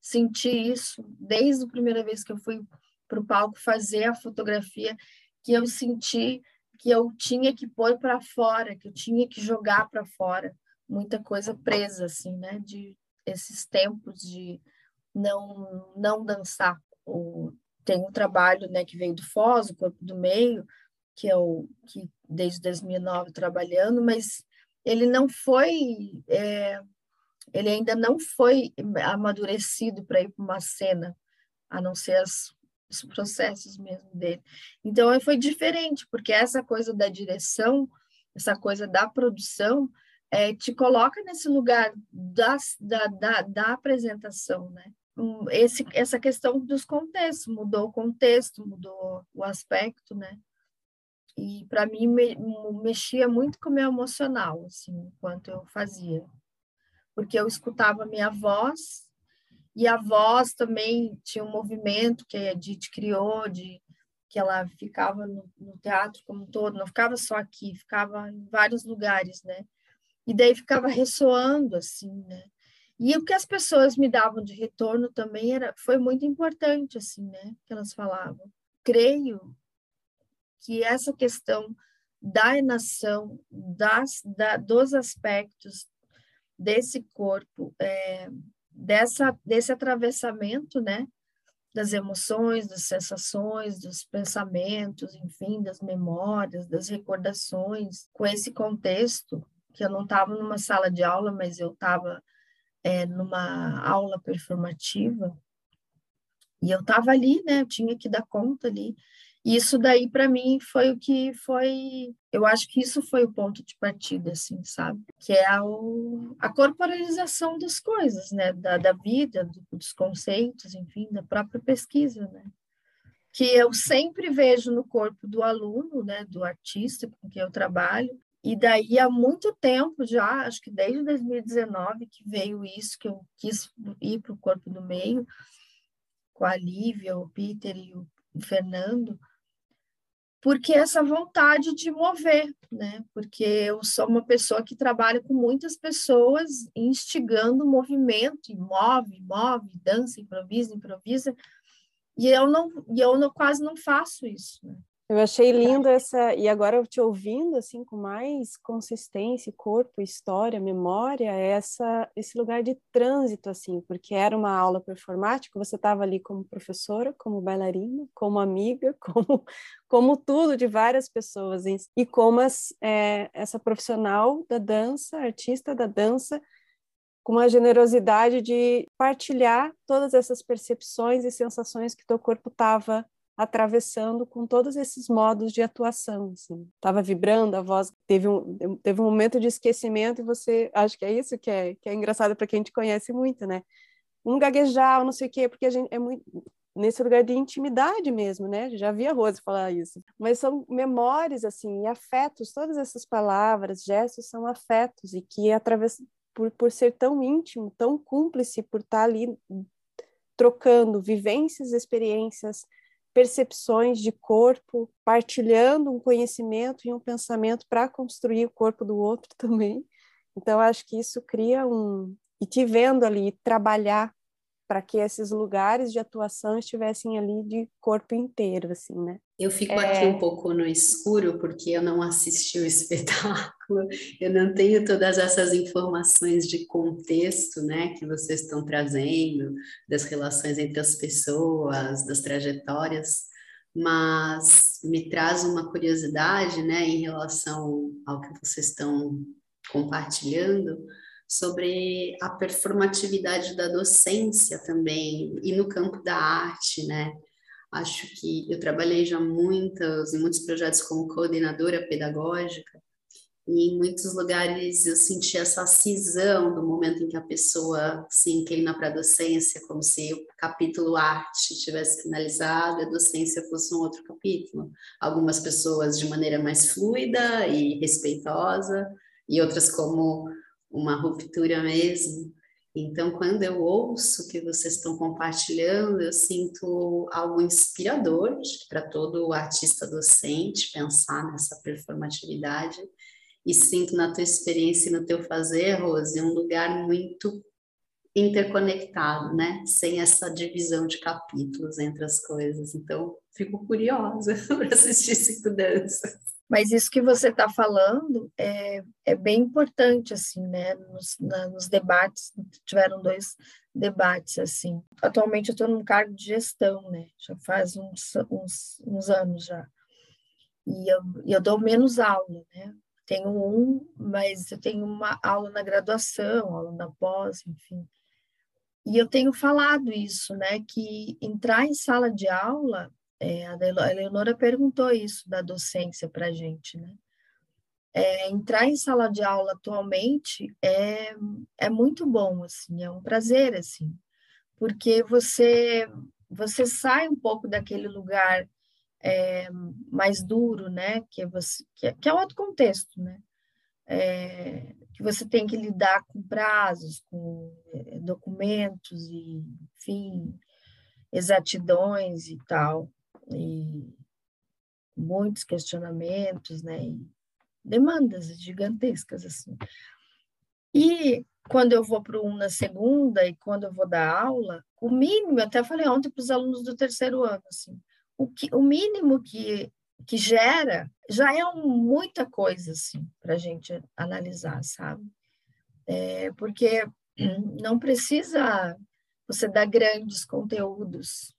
senti isso desde a primeira vez que eu fui para o palco fazer a fotografia, que eu senti que eu tinha que pôr para fora, que eu tinha que jogar para fora muita coisa presa assim, né, de esses tempos de não não dançar. O, tem um trabalho, né, que veio do Foz, o corpo do meio, que é o que desde 2009 trabalhando, mas ele não foi é, ele ainda não foi amadurecido para ir para uma cena, a não ser as, os processos mesmo dele. Então, foi diferente, porque essa coisa da direção, essa coisa da produção, é, te coloca nesse lugar da, da, da apresentação, né? Esse, essa questão dos contextos, mudou o contexto, mudou o aspecto, né? E para mim me, mexia muito com o meu emocional, assim, enquanto eu fazia porque eu escutava minha voz e a voz também tinha um movimento que a Edith criou de que ela ficava no, no, teatro como um todo, não ficava só aqui, ficava em vários lugares, né? E daí ficava ressoando assim, né? E o que as pessoas me davam de retorno também era foi muito importante assim, né? Que elas falavam. Creio que essa questão da enação, das, da, dos aspectos desse corpo, é, dessa, desse atravessamento, né? Das emoções, das sensações, dos pensamentos, enfim, das memórias, das recordações, com esse contexto, que eu não estava numa sala de aula, mas eu estava é, numa aula performativa, e eu estava ali, né? Eu tinha que dar conta ali isso daí para mim foi o que foi, eu acho que isso foi o ponto de partida, assim, sabe? Que é a, a corporalização das coisas, né? Da, da vida, do, dos conceitos, enfim, da própria pesquisa, né? Que eu sempre vejo no corpo do aluno, né? Do artista com quem eu trabalho. E daí há muito tempo já, acho que desde 2019 que veio isso, que eu quis ir para o corpo do meio, com a Lívia, o Peter e o Fernando, porque essa vontade de mover, né? Porque eu sou uma pessoa que trabalha com muitas pessoas instigando movimento, e move, move, dança, improvisa, improvisa, e eu não, e eu não, quase não faço isso. Né? Eu achei lindo essa, e agora eu te ouvindo assim com mais consistência, corpo, história, memória, essa esse lugar de trânsito assim, porque era uma aula performática, você estava ali como professora, como bailarina, como amiga, como como tudo de várias pessoas e como as, é, essa profissional da dança, artista da dança, com uma generosidade de partilhar todas essas percepções e sensações que teu corpo estava atravessando com todos esses modos de atuação, assim. Vibrando, a voz teve um, teve um momento de esquecimento e você, acho que é isso que é, que é engraçado para quem te conhece muito, né? Um gaguejar, não sei o quê, porque a gente é muito nesse lugar de intimidade mesmo, né? Já vi a Rose falar isso. Mas são memórias assim, e afetos, todas essas palavras, gestos são afetos e que através por, por ser tão íntimo, tão cúmplice, por estar ali trocando vivências, experiências, percepções de corpo, partilhando um conhecimento e um pensamento para construir o corpo do outro também. Então, acho que isso cria um. E te vendo ali trabalhar para que esses lugares de atuação estivessem ali de corpo inteiro, assim, né? Eu fico é... aqui um pouco no escuro porque eu não assisti o espetáculo, eu não tenho todas essas informações de contexto, né, que vocês estão trazendo, das relações entre as pessoas, das trajetórias, mas me traz uma curiosidade, né, em relação ao que vocês estão compartilhando sobre a performatividade da docência também e no campo da arte, né? Acho que eu trabalhei já muitas, em muitos projetos como coordenadora pedagógica e em muitos lugares eu senti essa cisão do momento em que a pessoa se inclina para a docência, como se o capítulo arte tivesse finalizado e a docência fosse um outro capítulo. Algumas pessoas de maneira mais fluida e respeitosa, e outras como uma ruptura mesmo. Então, quando eu ouço que vocês estão compartilhando, eu sinto algo inspirador para todo artista docente pensar nessa performatividade e sinto na tua experiência e no teu fazer, Rose, um lugar muito interconectado, né? Sem essa divisão de capítulos entre as coisas. Então, fico curiosa para assistir cinco danças. Mas isso que você está falando é, é bem importante, assim, né? Nos, na, nos debates, tiveram dois debates, assim. Atualmente eu estou num cargo de gestão, né? Já faz uns, uns, uns anos já. E eu, eu dou menos aula, né? Tenho um, mas eu tenho uma aula na graduação, aula na pós, enfim. E eu tenho falado isso, né? Que entrar em sala de aula é, a Eleonora perguntou isso da docência para a gente, né? É, entrar em sala de aula atualmente é, é muito bom, assim, é um prazer, assim, porque você você sai um pouco daquele lugar é, mais duro, né, que, é você, que, é, que é outro contexto, né, é, que você tem que lidar com prazos, com é, documentos e, enfim, exatidões e tal e muitos questionamentos, né? E demandas gigantescas assim. E quando eu vou para um na segunda e quando eu vou dar aula, o mínimo, até falei ontem para os alunos do terceiro ano, assim, o, que, o mínimo que, que gera já é um, muita coisa, assim, para a gente analisar, sabe? É, porque não precisa você dar grandes conteúdos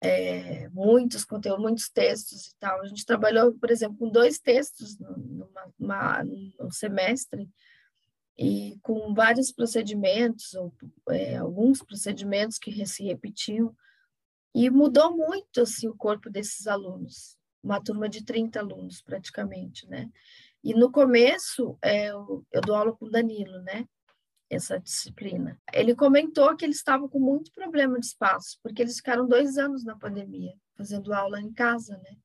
é, muitos conteúdos, muitos textos e tal. A gente trabalhou, por exemplo, com dois textos numa, uma, no semestre e com vários procedimentos, ou é, alguns procedimentos que se repetiam, e mudou muito assim, o corpo desses alunos, uma turma de 30 alunos praticamente, né? E no começo, é, eu, eu dou aula com o Danilo, né? Essa disciplina. Ele comentou que eles estavam com muito problema de espaço, porque eles ficaram dois anos na pandemia, fazendo aula em casa, né?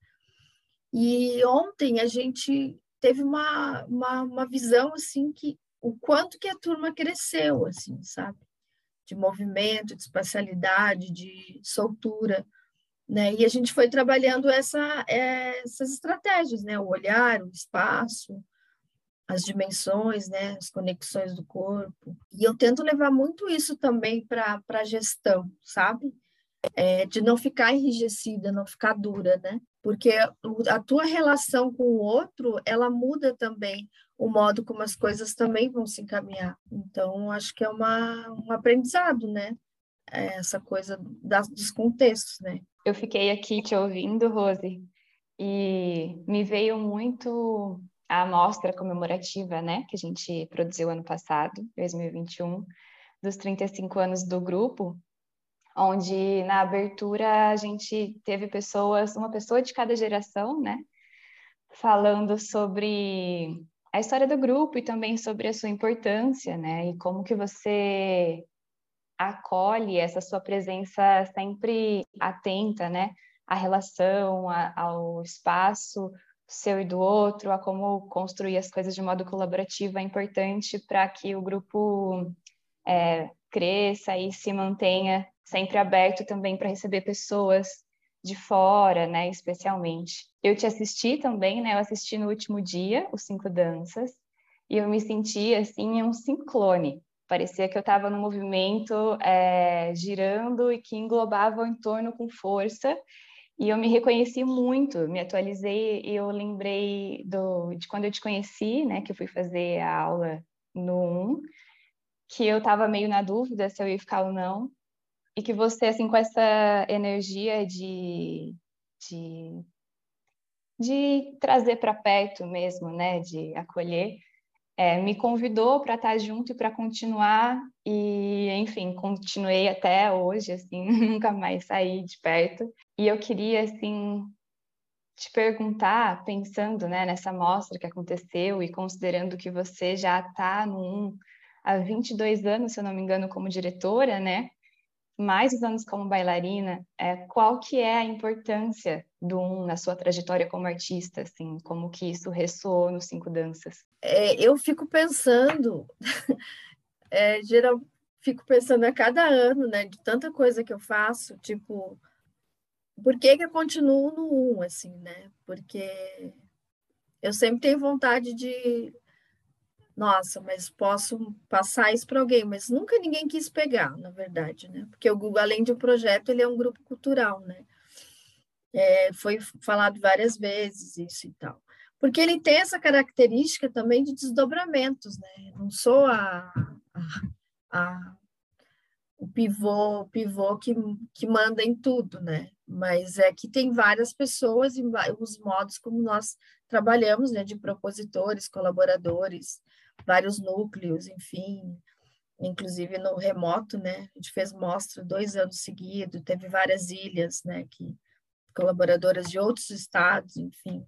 E ontem a gente teve uma, uma, uma visão, assim, que o quanto que a turma cresceu, assim, sabe? De movimento, de espacialidade, de soltura, né? E a gente foi trabalhando essa, é, essas estratégias, né? O olhar, o espaço, as dimensões, né, as conexões do corpo. E eu tento levar muito isso também para a gestão, sabe? É, de não ficar enrijecida, não ficar dura, né? Porque a tua relação com o outro, ela muda também o modo como as coisas também vão se encaminhar. Então, acho que é uma, um aprendizado, né? É essa coisa das, dos contextos, né? Eu fiquei aqui te ouvindo, Rose, e me veio muito a amostra comemorativa, né, que a gente produziu ano passado, 2021, dos 35 anos do grupo, onde na abertura a gente teve pessoas, uma pessoa de cada geração, né, falando sobre a história do grupo e também sobre a sua importância, né, e como que você acolhe essa sua presença sempre atenta, né, à relação, a, ao espaço seu e do outro, a como construir as coisas de modo colaborativo é importante para que o grupo é, cresça e se mantenha sempre aberto também para receber pessoas de fora, né, especialmente. Eu te assisti também, né, eu assisti no último dia, os Cinco Danças, e eu me senti, assim, um ciclone, Parecia que eu estava no movimento é, girando e que englobava o entorno com força. E eu me reconheci muito, me atualizei eu lembrei do, de quando eu te conheci, né, que eu fui fazer a aula no 1, que eu estava meio na dúvida se eu ia ficar ou não, e que você, assim, com essa energia de, de, de trazer para perto mesmo, né, de acolher, é, me convidou para estar junto e para continuar, e enfim, continuei até hoje, assim, nunca mais saí de perto. E eu queria, assim, te perguntar, pensando né, nessa mostra que aconteceu e considerando que você já está no 1 há 22 anos, se eu não me engano, como diretora, né? Mais os anos como bailarina, é, qual que é a importância do um na sua trajetória como artista, assim, como que isso ressoou nos Cinco Danças? É, eu fico pensando, é, geral, fico pensando a cada ano, né, de tanta coisa que eu faço, tipo, por que que eu continuo no um, assim, né? Porque eu sempre tenho vontade de nossa, mas posso passar isso para alguém, mas nunca ninguém quis pegar, na verdade, né? Porque o Google, além de um projeto, ele é um grupo cultural, né? É, foi falado várias vezes isso e tal. Porque ele tem essa característica também de desdobramentos, né? Não sou a, a, a o pivô, pivô que, que manda em tudo, né? Mas é que tem várias pessoas e os modos como nós trabalhamos, né? De propositores, colaboradores, vários núcleos, enfim, inclusive no remoto, né? A gente fez mostra dois anos seguidos, teve várias ilhas, né? Que colaboradoras de outros estados, enfim,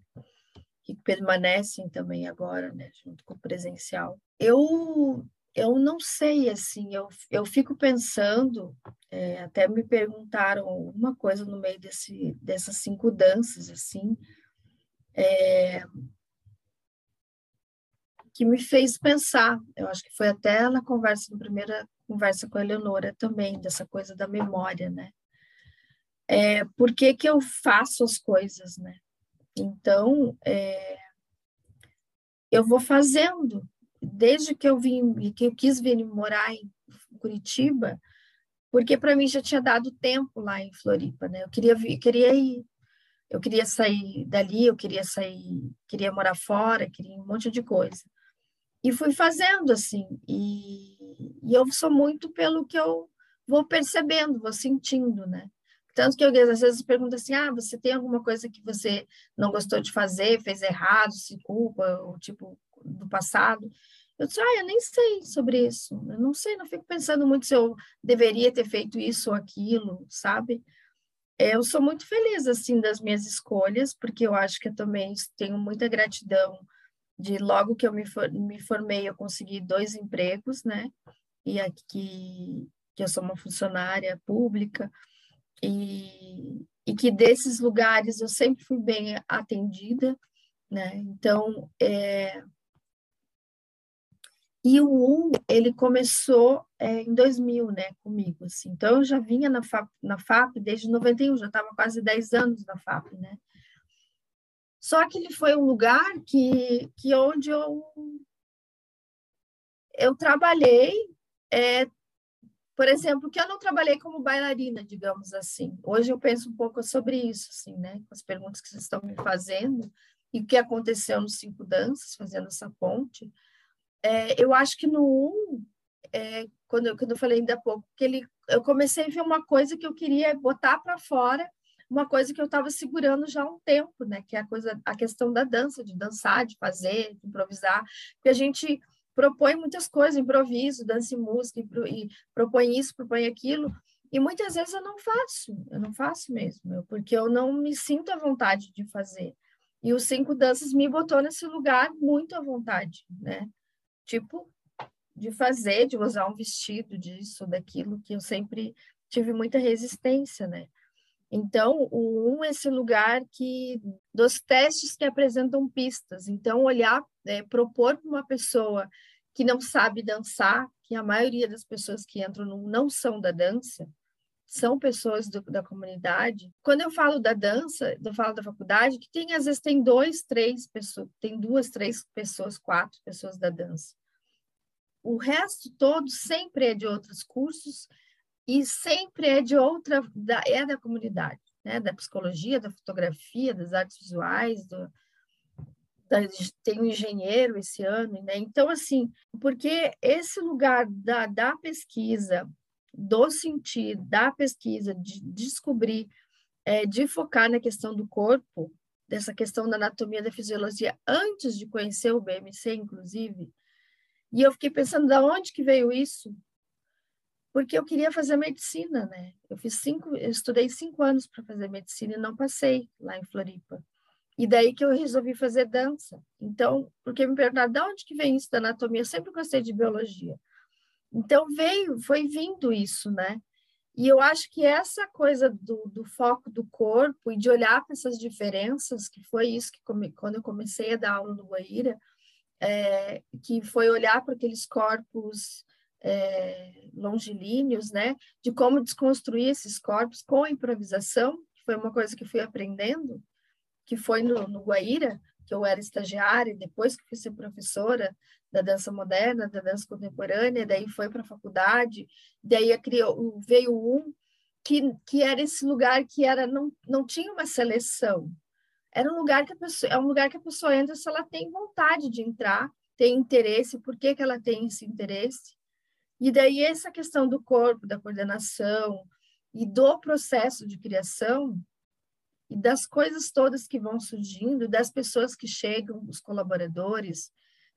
que permanecem também agora, né? Junto com o presencial. Eu eu não sei, assim, eu, eu fico pensando, é, até me perguntaram uma coisa no meio desse, dessas cinco danças, assim, é, que me fez pensar. Eu acho que foi até na conversa, na primeira conversa com a Eleonora também, dessa coisa da memória, né? É, por que, que eu faço as coisas, né? Então, é, eu vou fazendo. Desde que eu vim, que eu quis vir morar em Curitiba, porque para mim já tinha dado tempo lá em Floripa, né? Eu queria vir, queria ir, eu queria sair dali, eu queria sair, queria morar fora, queria um monte de coisa e fui fazendo assim e, e, eu sou muito pelo que eu vou percebendo vou sentindo né tanto que eu às vezes pergunto assim ah você tem alguma coisa que você não gostou de fazer fez errado se culpa ou tipo do passado eu disse ah eu nem sei sobre isso eu não sei não fico pensando muito se eu deveria ter feito isso ou aquilo sabe é, eu sou muito feliz assim das minhas escolhas porque eu acho que eu também tenho muita gratidão de logo que eu me, for, me formei, eu consegui dois empregos, né? E aqui que eu sou uma funcionária pública e, e que desses lugares eu sempre fui bem atendida, né? Então, é... E o um, ele começou é, em 2000, né, comigo, assim. Então, eu já vinha na FAP, na FAP desde 91, já estava quase 10 anos na FAP, né? Só que ele foi um lugar que, que onde eu, eu trabalhei, é, por exemplo, que eu não trabalhei como bailarina, digamos assim. Hoje eu penso um pouco sobre isso, assim, né? Com as perguntas que vocês estão me fazendo e o que aconteceu nos Cinco Danças, fazendo essa ponte. É, eu acho que no um, é, quando, eu, quando eu falei ainda há pouco, que ele, eu comecei a ver uma coisa que eu queria botar para fora uma coisa que eu estava segurando já há um tempo, né? Que é a coisa, a questão da dança, de dançar, de fazer, de improvisar, porque a gente propõe muitas coisas, improviso, dança e música, e, propõe isso, propõe aquilo, e muitas vezes eu não faço, eu não faço mesmo, porque eu não me sinto à vontade de fazer. E os cinco danças me botou nesse lugar muito à vontade, né? Tipo, de fazer, de usar um vestido, disso, daquilo, que eu sempre tive muita resistência, né? Então, o um é esse lugar que dos testes que apresentam pistas. Então, olhar, é, propor para uma pessoa que não sabe dançar, que a maioria das pessoas que entram no, não são da dança, são pessoas do, da comunidade. Quando eu falo da dança, eu falo da faculdade, que tem às vezes tem dois, três pessoas, tem duas, três pessoas, quatro pessoas da dança. o resto todo sempre é de outros cursos e sempre é de outra, da, é da comunidade, né? Da psicologia, da fotografia, das artes visuais, do, da, tem um engenheiro esse ano, né? Então, assim, porque esse lugar da, da pesquisa, do sentir, da pesquisa, de descobrir, é, de focar na questão do corpo, dessa questão da anatomia da fisiologia, antes de conhecer o BMC, inclusive, e eu fiquei pensando, da onde que veio isso? Porque eu queria fazer medicina, né? Eu fiz cinco, eu estudei cinco anos para fazer medicina e não passei lá em Floripa. E daí que eu resolvi fazer dança. Então, porque me perguntaram, de onde que vem isso da anatomia? Eu sempre gostei de biologia. Então, veio, foi vindo isso, né? E eu acho que essa coisa do, do foco do corpo e de olhar para essas diferenças, que foi isso que come, quando eu comecei a dar aula no Guaíra, é, que foi olhar para aqueles corpos é, longilíneos, né? De como desconstruir esses corpos com improvisação, que foi uma coisa que fui aprendendo, que foi no, no Guaíra, que eu era estagiária, depois que fui ser professora da dança moderna, da dança contemporânea, daí foi para a faculdade, daí criou, veio um que, que era esse lugar que era não, não tinha uma seleção, era um lugar que a pessoa é um lugar que a pessoa entra se ela tem vontade de entrar, tem interesse, por que, que ela tem esse interesse? E daí essa questão do corpo, da coordenação e do processo de criação e das coisas todas que vão surgindo, das pessoas que chegam, os colaboradores,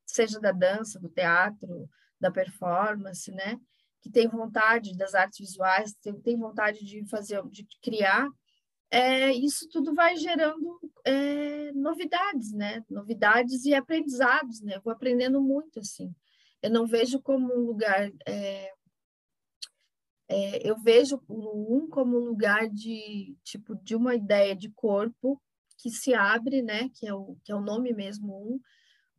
seja da dança, do teatro, da performance, né? Que tem vontade das artes visuais, tem, tem vontade de fazer, de criar, é, isso tudo vai gerando é, novidades, né? Novidades e aprendizados, né? Eu vou aprendendo muito, assim. Eu não vejo como um lugar é, é, eu vejo o um como um lugar de tipo de uma ideia de corpo que se abre, né? Que é o que é o nome mesmo um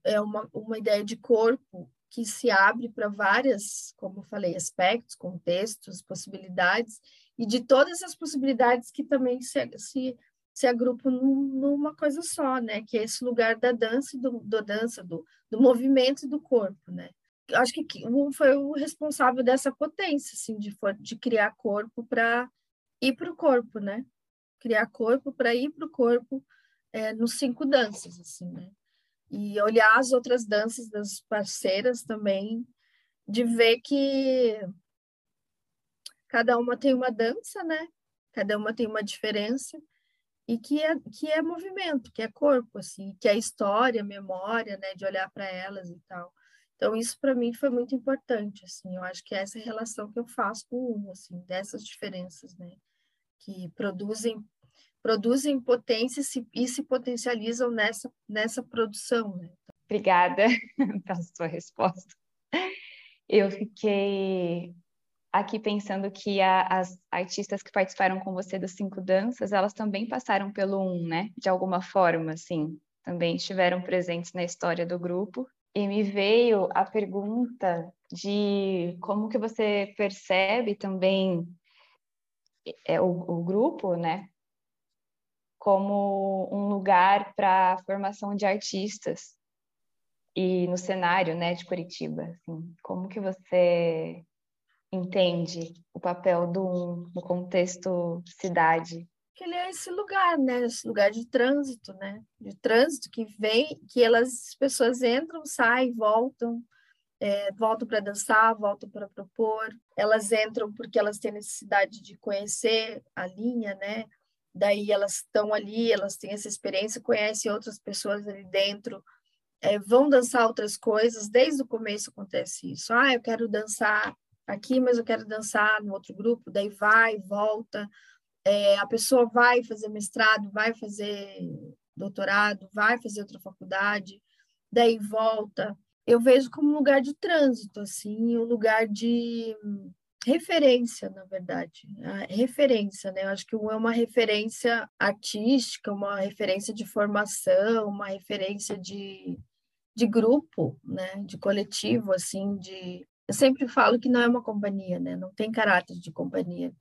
é uma, uma ideia de corpo que se abre para várias, como eu falei, aspectos, contextos, possibilidades e de todas as possibilidades que também se, se, se agrupam numa coisa só, né? Que é esse lugar da dança, do, do dança, do, do movimento do corpo, né? Acho que um foi o responsável dessa potência, assim, de, de criar corpo para ir para o corpo, né? Criar corpo para ir para o corpo é, nos cinco danças, assim, né? E olhar as outras danças das parceiras também, de ver que cada uma tem uma dança, né? Cada uma tem uma diferença e que é, que é movimento, que é corpo, assim, que é história, memória, né? De olhar para elas e tal. Então, isso para mim foi muito importante, assim, eu acho que é essa relação que eu faço com o assim, dessas diferenças, né, que produzem produzem potência e se, potencializam nessa, nessa produção, né. Obrigada pela sua resposta. Eu fiquei aqui pensando que a, as artistas que participaram com você dos Cinco Danças, elas também passaram pelo um, né? De alguma forma, assim, também estiveram presentes na história do grupo e me veio a pergunta de como que você percebe também é, o, o grupo, né, como um lugar para a formação de artistas e no cenário, né, de Curitiba, assim, como que você entende o papel do no contexto cidade que ele é esse lugar, né? Esse lugar de trânsito, né? De trânsito que vem, que elas, as pessoas entram, saem, voltam, é, voltam para dançar, voltam para propor. Elas entram porque elas têm necessidade de conhecer a linha, né? Daí elas estão ali, elas têm essa experiência, conhecem outras pessoas ali dentro, é, vão dançar outras coisas. Desde o começo acontece isso. Ah, eu quero dançar aqui, mas eu quero dançar no outro grupo. Daí vai, volta é, a pessoa vai fazer mestrado, vai fazer doutorado, vai fazer outra faculdade, daí volta. Eu vejo como um lugar de trânsito, assim, um lugar de referência, na verdade, a referência, né? Eu acho que é uma referência artística, uma referência de formação, uma referência de, de grupo, né? De coletivo, assim, de... Eu sempre falo que não é uma companhia, né? Não tem caráter de companhia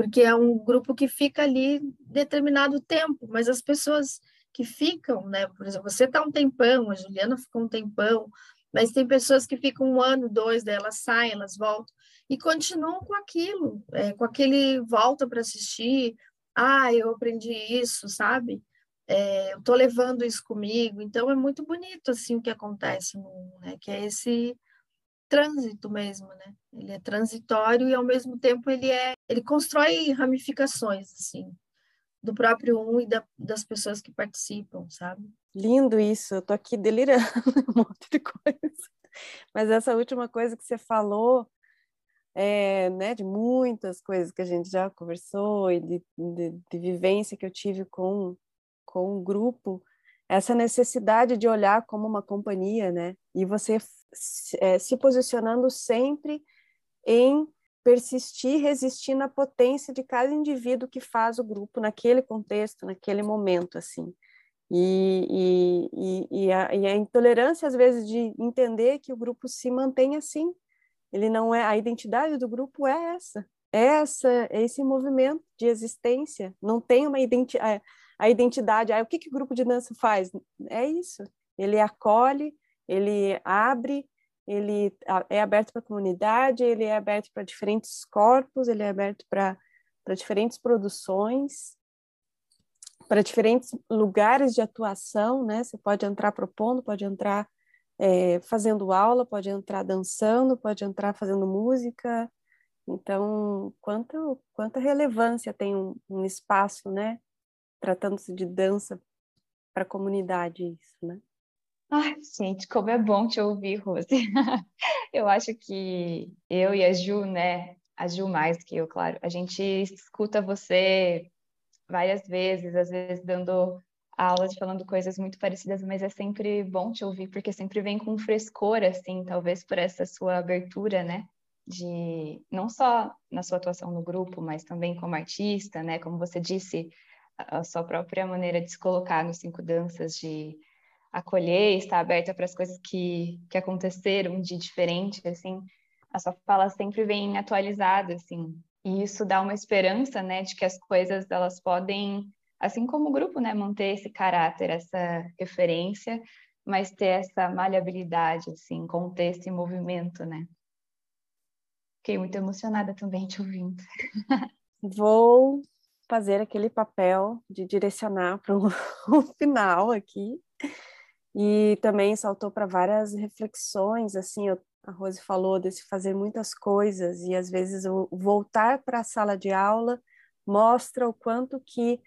porque é um grupo que fica ali determinado tempo, mas as pessoas que ficam, né? Por exemplo, você está um tempão, a Juliana ficou um tempão, Mas tem pessoas que ficam um ano, dois, daí elas saem, elas voltam e continuam com aquilo, é, com aquele volta para assistir. Ah, eu aprendi isso, sabe? É, eu tô levando isso comigo. Então é muito bonito assim o que acontece no, né? Que é esse trânsito mesmo, né? Ele é transitório e ao mesmo tempo ele é, ele constrói ramificações assim do próprio um e da, das pessoas que participam, sabe? Lindo isso, eu tô aqui delirando um monte de coisa. Mas essa última coisa que você falou, é, né, de muitas coisas que a gente já conversou e de, de, de vivência que eu tive com, com o grupo, essa necessidade de olhar como uma companhia, né? E você é, se posicionando sempre em persistir, resistir na potência de cada indivíduo que faz o grupo naquele contexto, naquele momento, assim. E, e, e, a, e, a, intolerância, às vezes, de entender que o grupo se mantém assim. Ele não é, a identidade do grupo é essa, é essa, é esse movimento de existência. Não tem uma identidade, a, a identidade, ah, o que, que o grupo de dança faz? É isso. Ele acolhe, ele abre, ele é aberto para a comunidade, ele é aberto para diferentes corpos, ele é aberto para diferentes produções, para diferentes lugares de atuação, né? Você pode entrar propondo, pode entrar é, fazendo aula, pode entrar dançando, pode entrar fazendo música. Então, quanto, quanta relevância tem um, um espaço, né? Tratando-se de dança para a comunidade, isso, né? Ai, gente, como é bom te ouvir, Rose. eu acho que eu e a Ju, né? A Ju mais que eu, claro. A gente escuta você várias vezes, às vezes dando aulas, falando coisas muito parecidas, mas é sempre bom te ouvir, porque sempre vem com frescor, assim, talvez por essa sua abertura, né? De não só na sua atuação no grupo, mas também como artista, né? Como você disse, a sua própria maneira de se colocar nos cinco danças, de acolher, estar aberta para as coisas que, que aconteceram de diferente, assim, a sua fala sempre vem atualizada, assim, e isso dá uma esperança, né, de que as coisas, elas podem, assim como o grupo, né, manter esse caráter, essa referência, mas ter essa maleabilidade, assim, contexto e movimento, né. Fiquei muito emocionada também te ouvindo. Vou fazer aquele papel de direcionar para o final aqui, e também saltou para várias reflexões, assim, eu, a Rose falou desse fazer muitas coisas e às vezes voltar para a sala de aula mostra o quanto que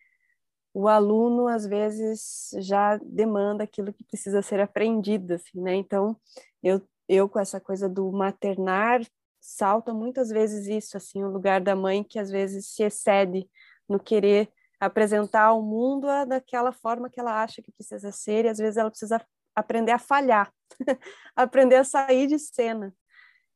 o aluno às vezes já demanda aquilo que precisa ser aprendido, assim, né? Então, eu eu com essa coisa do maternar salta muitas vezes isso, assim, o lugar da mãe que às vezes se excede no querer apresentar ao mundo a, daquela forma que ela acha que precisa ser, e às vezes ela precisa aprender a falhar, aprender a sair de cena.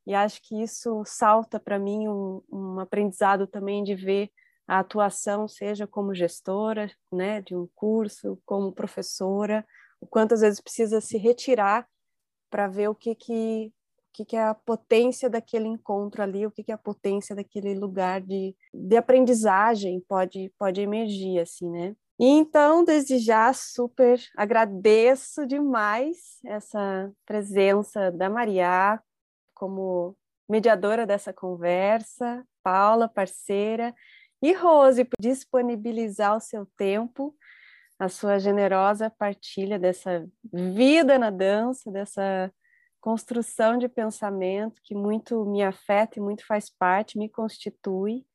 E acho que isso salta para mim um, um, aprendizado também de ver a atuação, seja como gestora né, de um curso, como professora, o quanto às vezes precisa se retirar para ver o que, que que, que é a potência daquele encontro ali, o que, que é a potência daquele lugar de, de aprendizagem pode, pode emergir, assim, né? Então, desde já, super agradeço demais essa presença da Maria como mediadora dessa conversa, Paula, parceira, e Rose, por disponibilizar o seu tempo, a sua generosa partilha dessa vida na dança, dessa construção de pensamento que muito me afeta e muito faz parte, me constitui.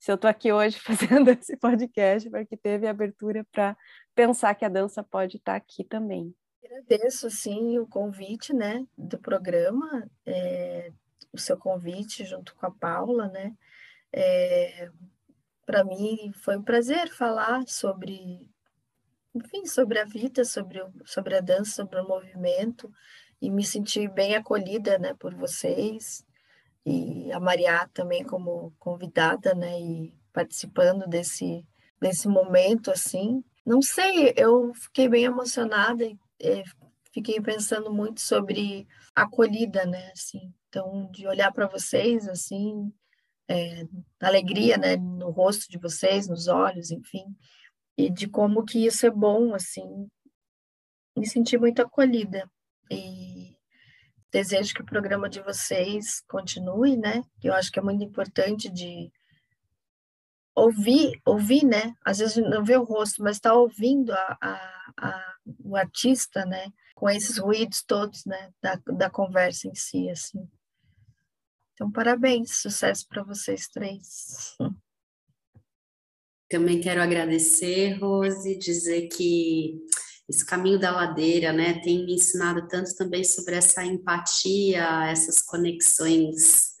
Se eu estou aqui hoje fazendo esse podcast, porque teve abertura para pensar que a dança pode estar tá aqui também. Agradeço, sim, o convite, né, do programa, é, o seu convite junto com a Paula, né, é, para mim foi um prazer falar sobre, enfim, sobre a vida, sobre, sobre a dança, sobre o movimento, e me senti bem acolhida, né, por vocês e a Maria também como convidada, né, e participando desse desse momento assim. Não sei, eu fiquei bem emocionada e é, fiquei pensando muito sobre acolhida, né, assim. Então, de olhar para vocês assim, é, alegria, né, no rosto de vocês, nos olhos, enfim, e de como que isso é bom, assim, me senti muito acolhida. E desejo que o programa de vocês continue, né? Eu acho que é muito importante de ouvir, ouvir, né? Às vezes não vê o rosto, mas está ouvindo a, a, a, o artista, né? Com esses ruídos todos, né? Da, da conversa em si, assim. Então, parabéns, sucesso para vocês três. Também quero agradecer, Rose, dizer que esse caminho da ladeira, né, tem me ensinado tanto também sobre essa empatia, essas conexões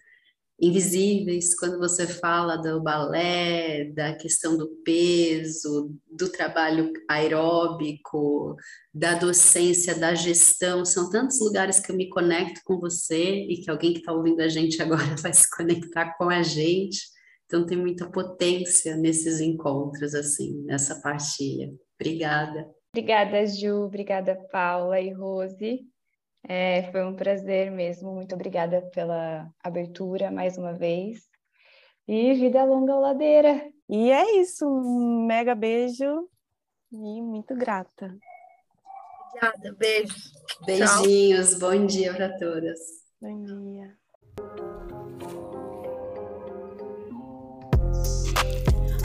invisíveis, quando você fala do balé, da questão do peso, do trabalho aeróbico, da docência, da gestão, são tantos lugares que eu me conecto com você e que alguém que está ouvindo a gente agora vai se conectar com a gente. Então tem muita potência nesses encontros, assim, nessa partilha. Obrigada. Obrigada, Ju. Obrigada, Paula e Rose. É, foi um prazer mesmo. Muito obrigada pela abertura mais uma vez. E vida longa ladeira. E é isso. Um mega beijo e muito grata. Obrigada, beijo. Beijinhos, Tchau. bom dia para todas. Bom dia.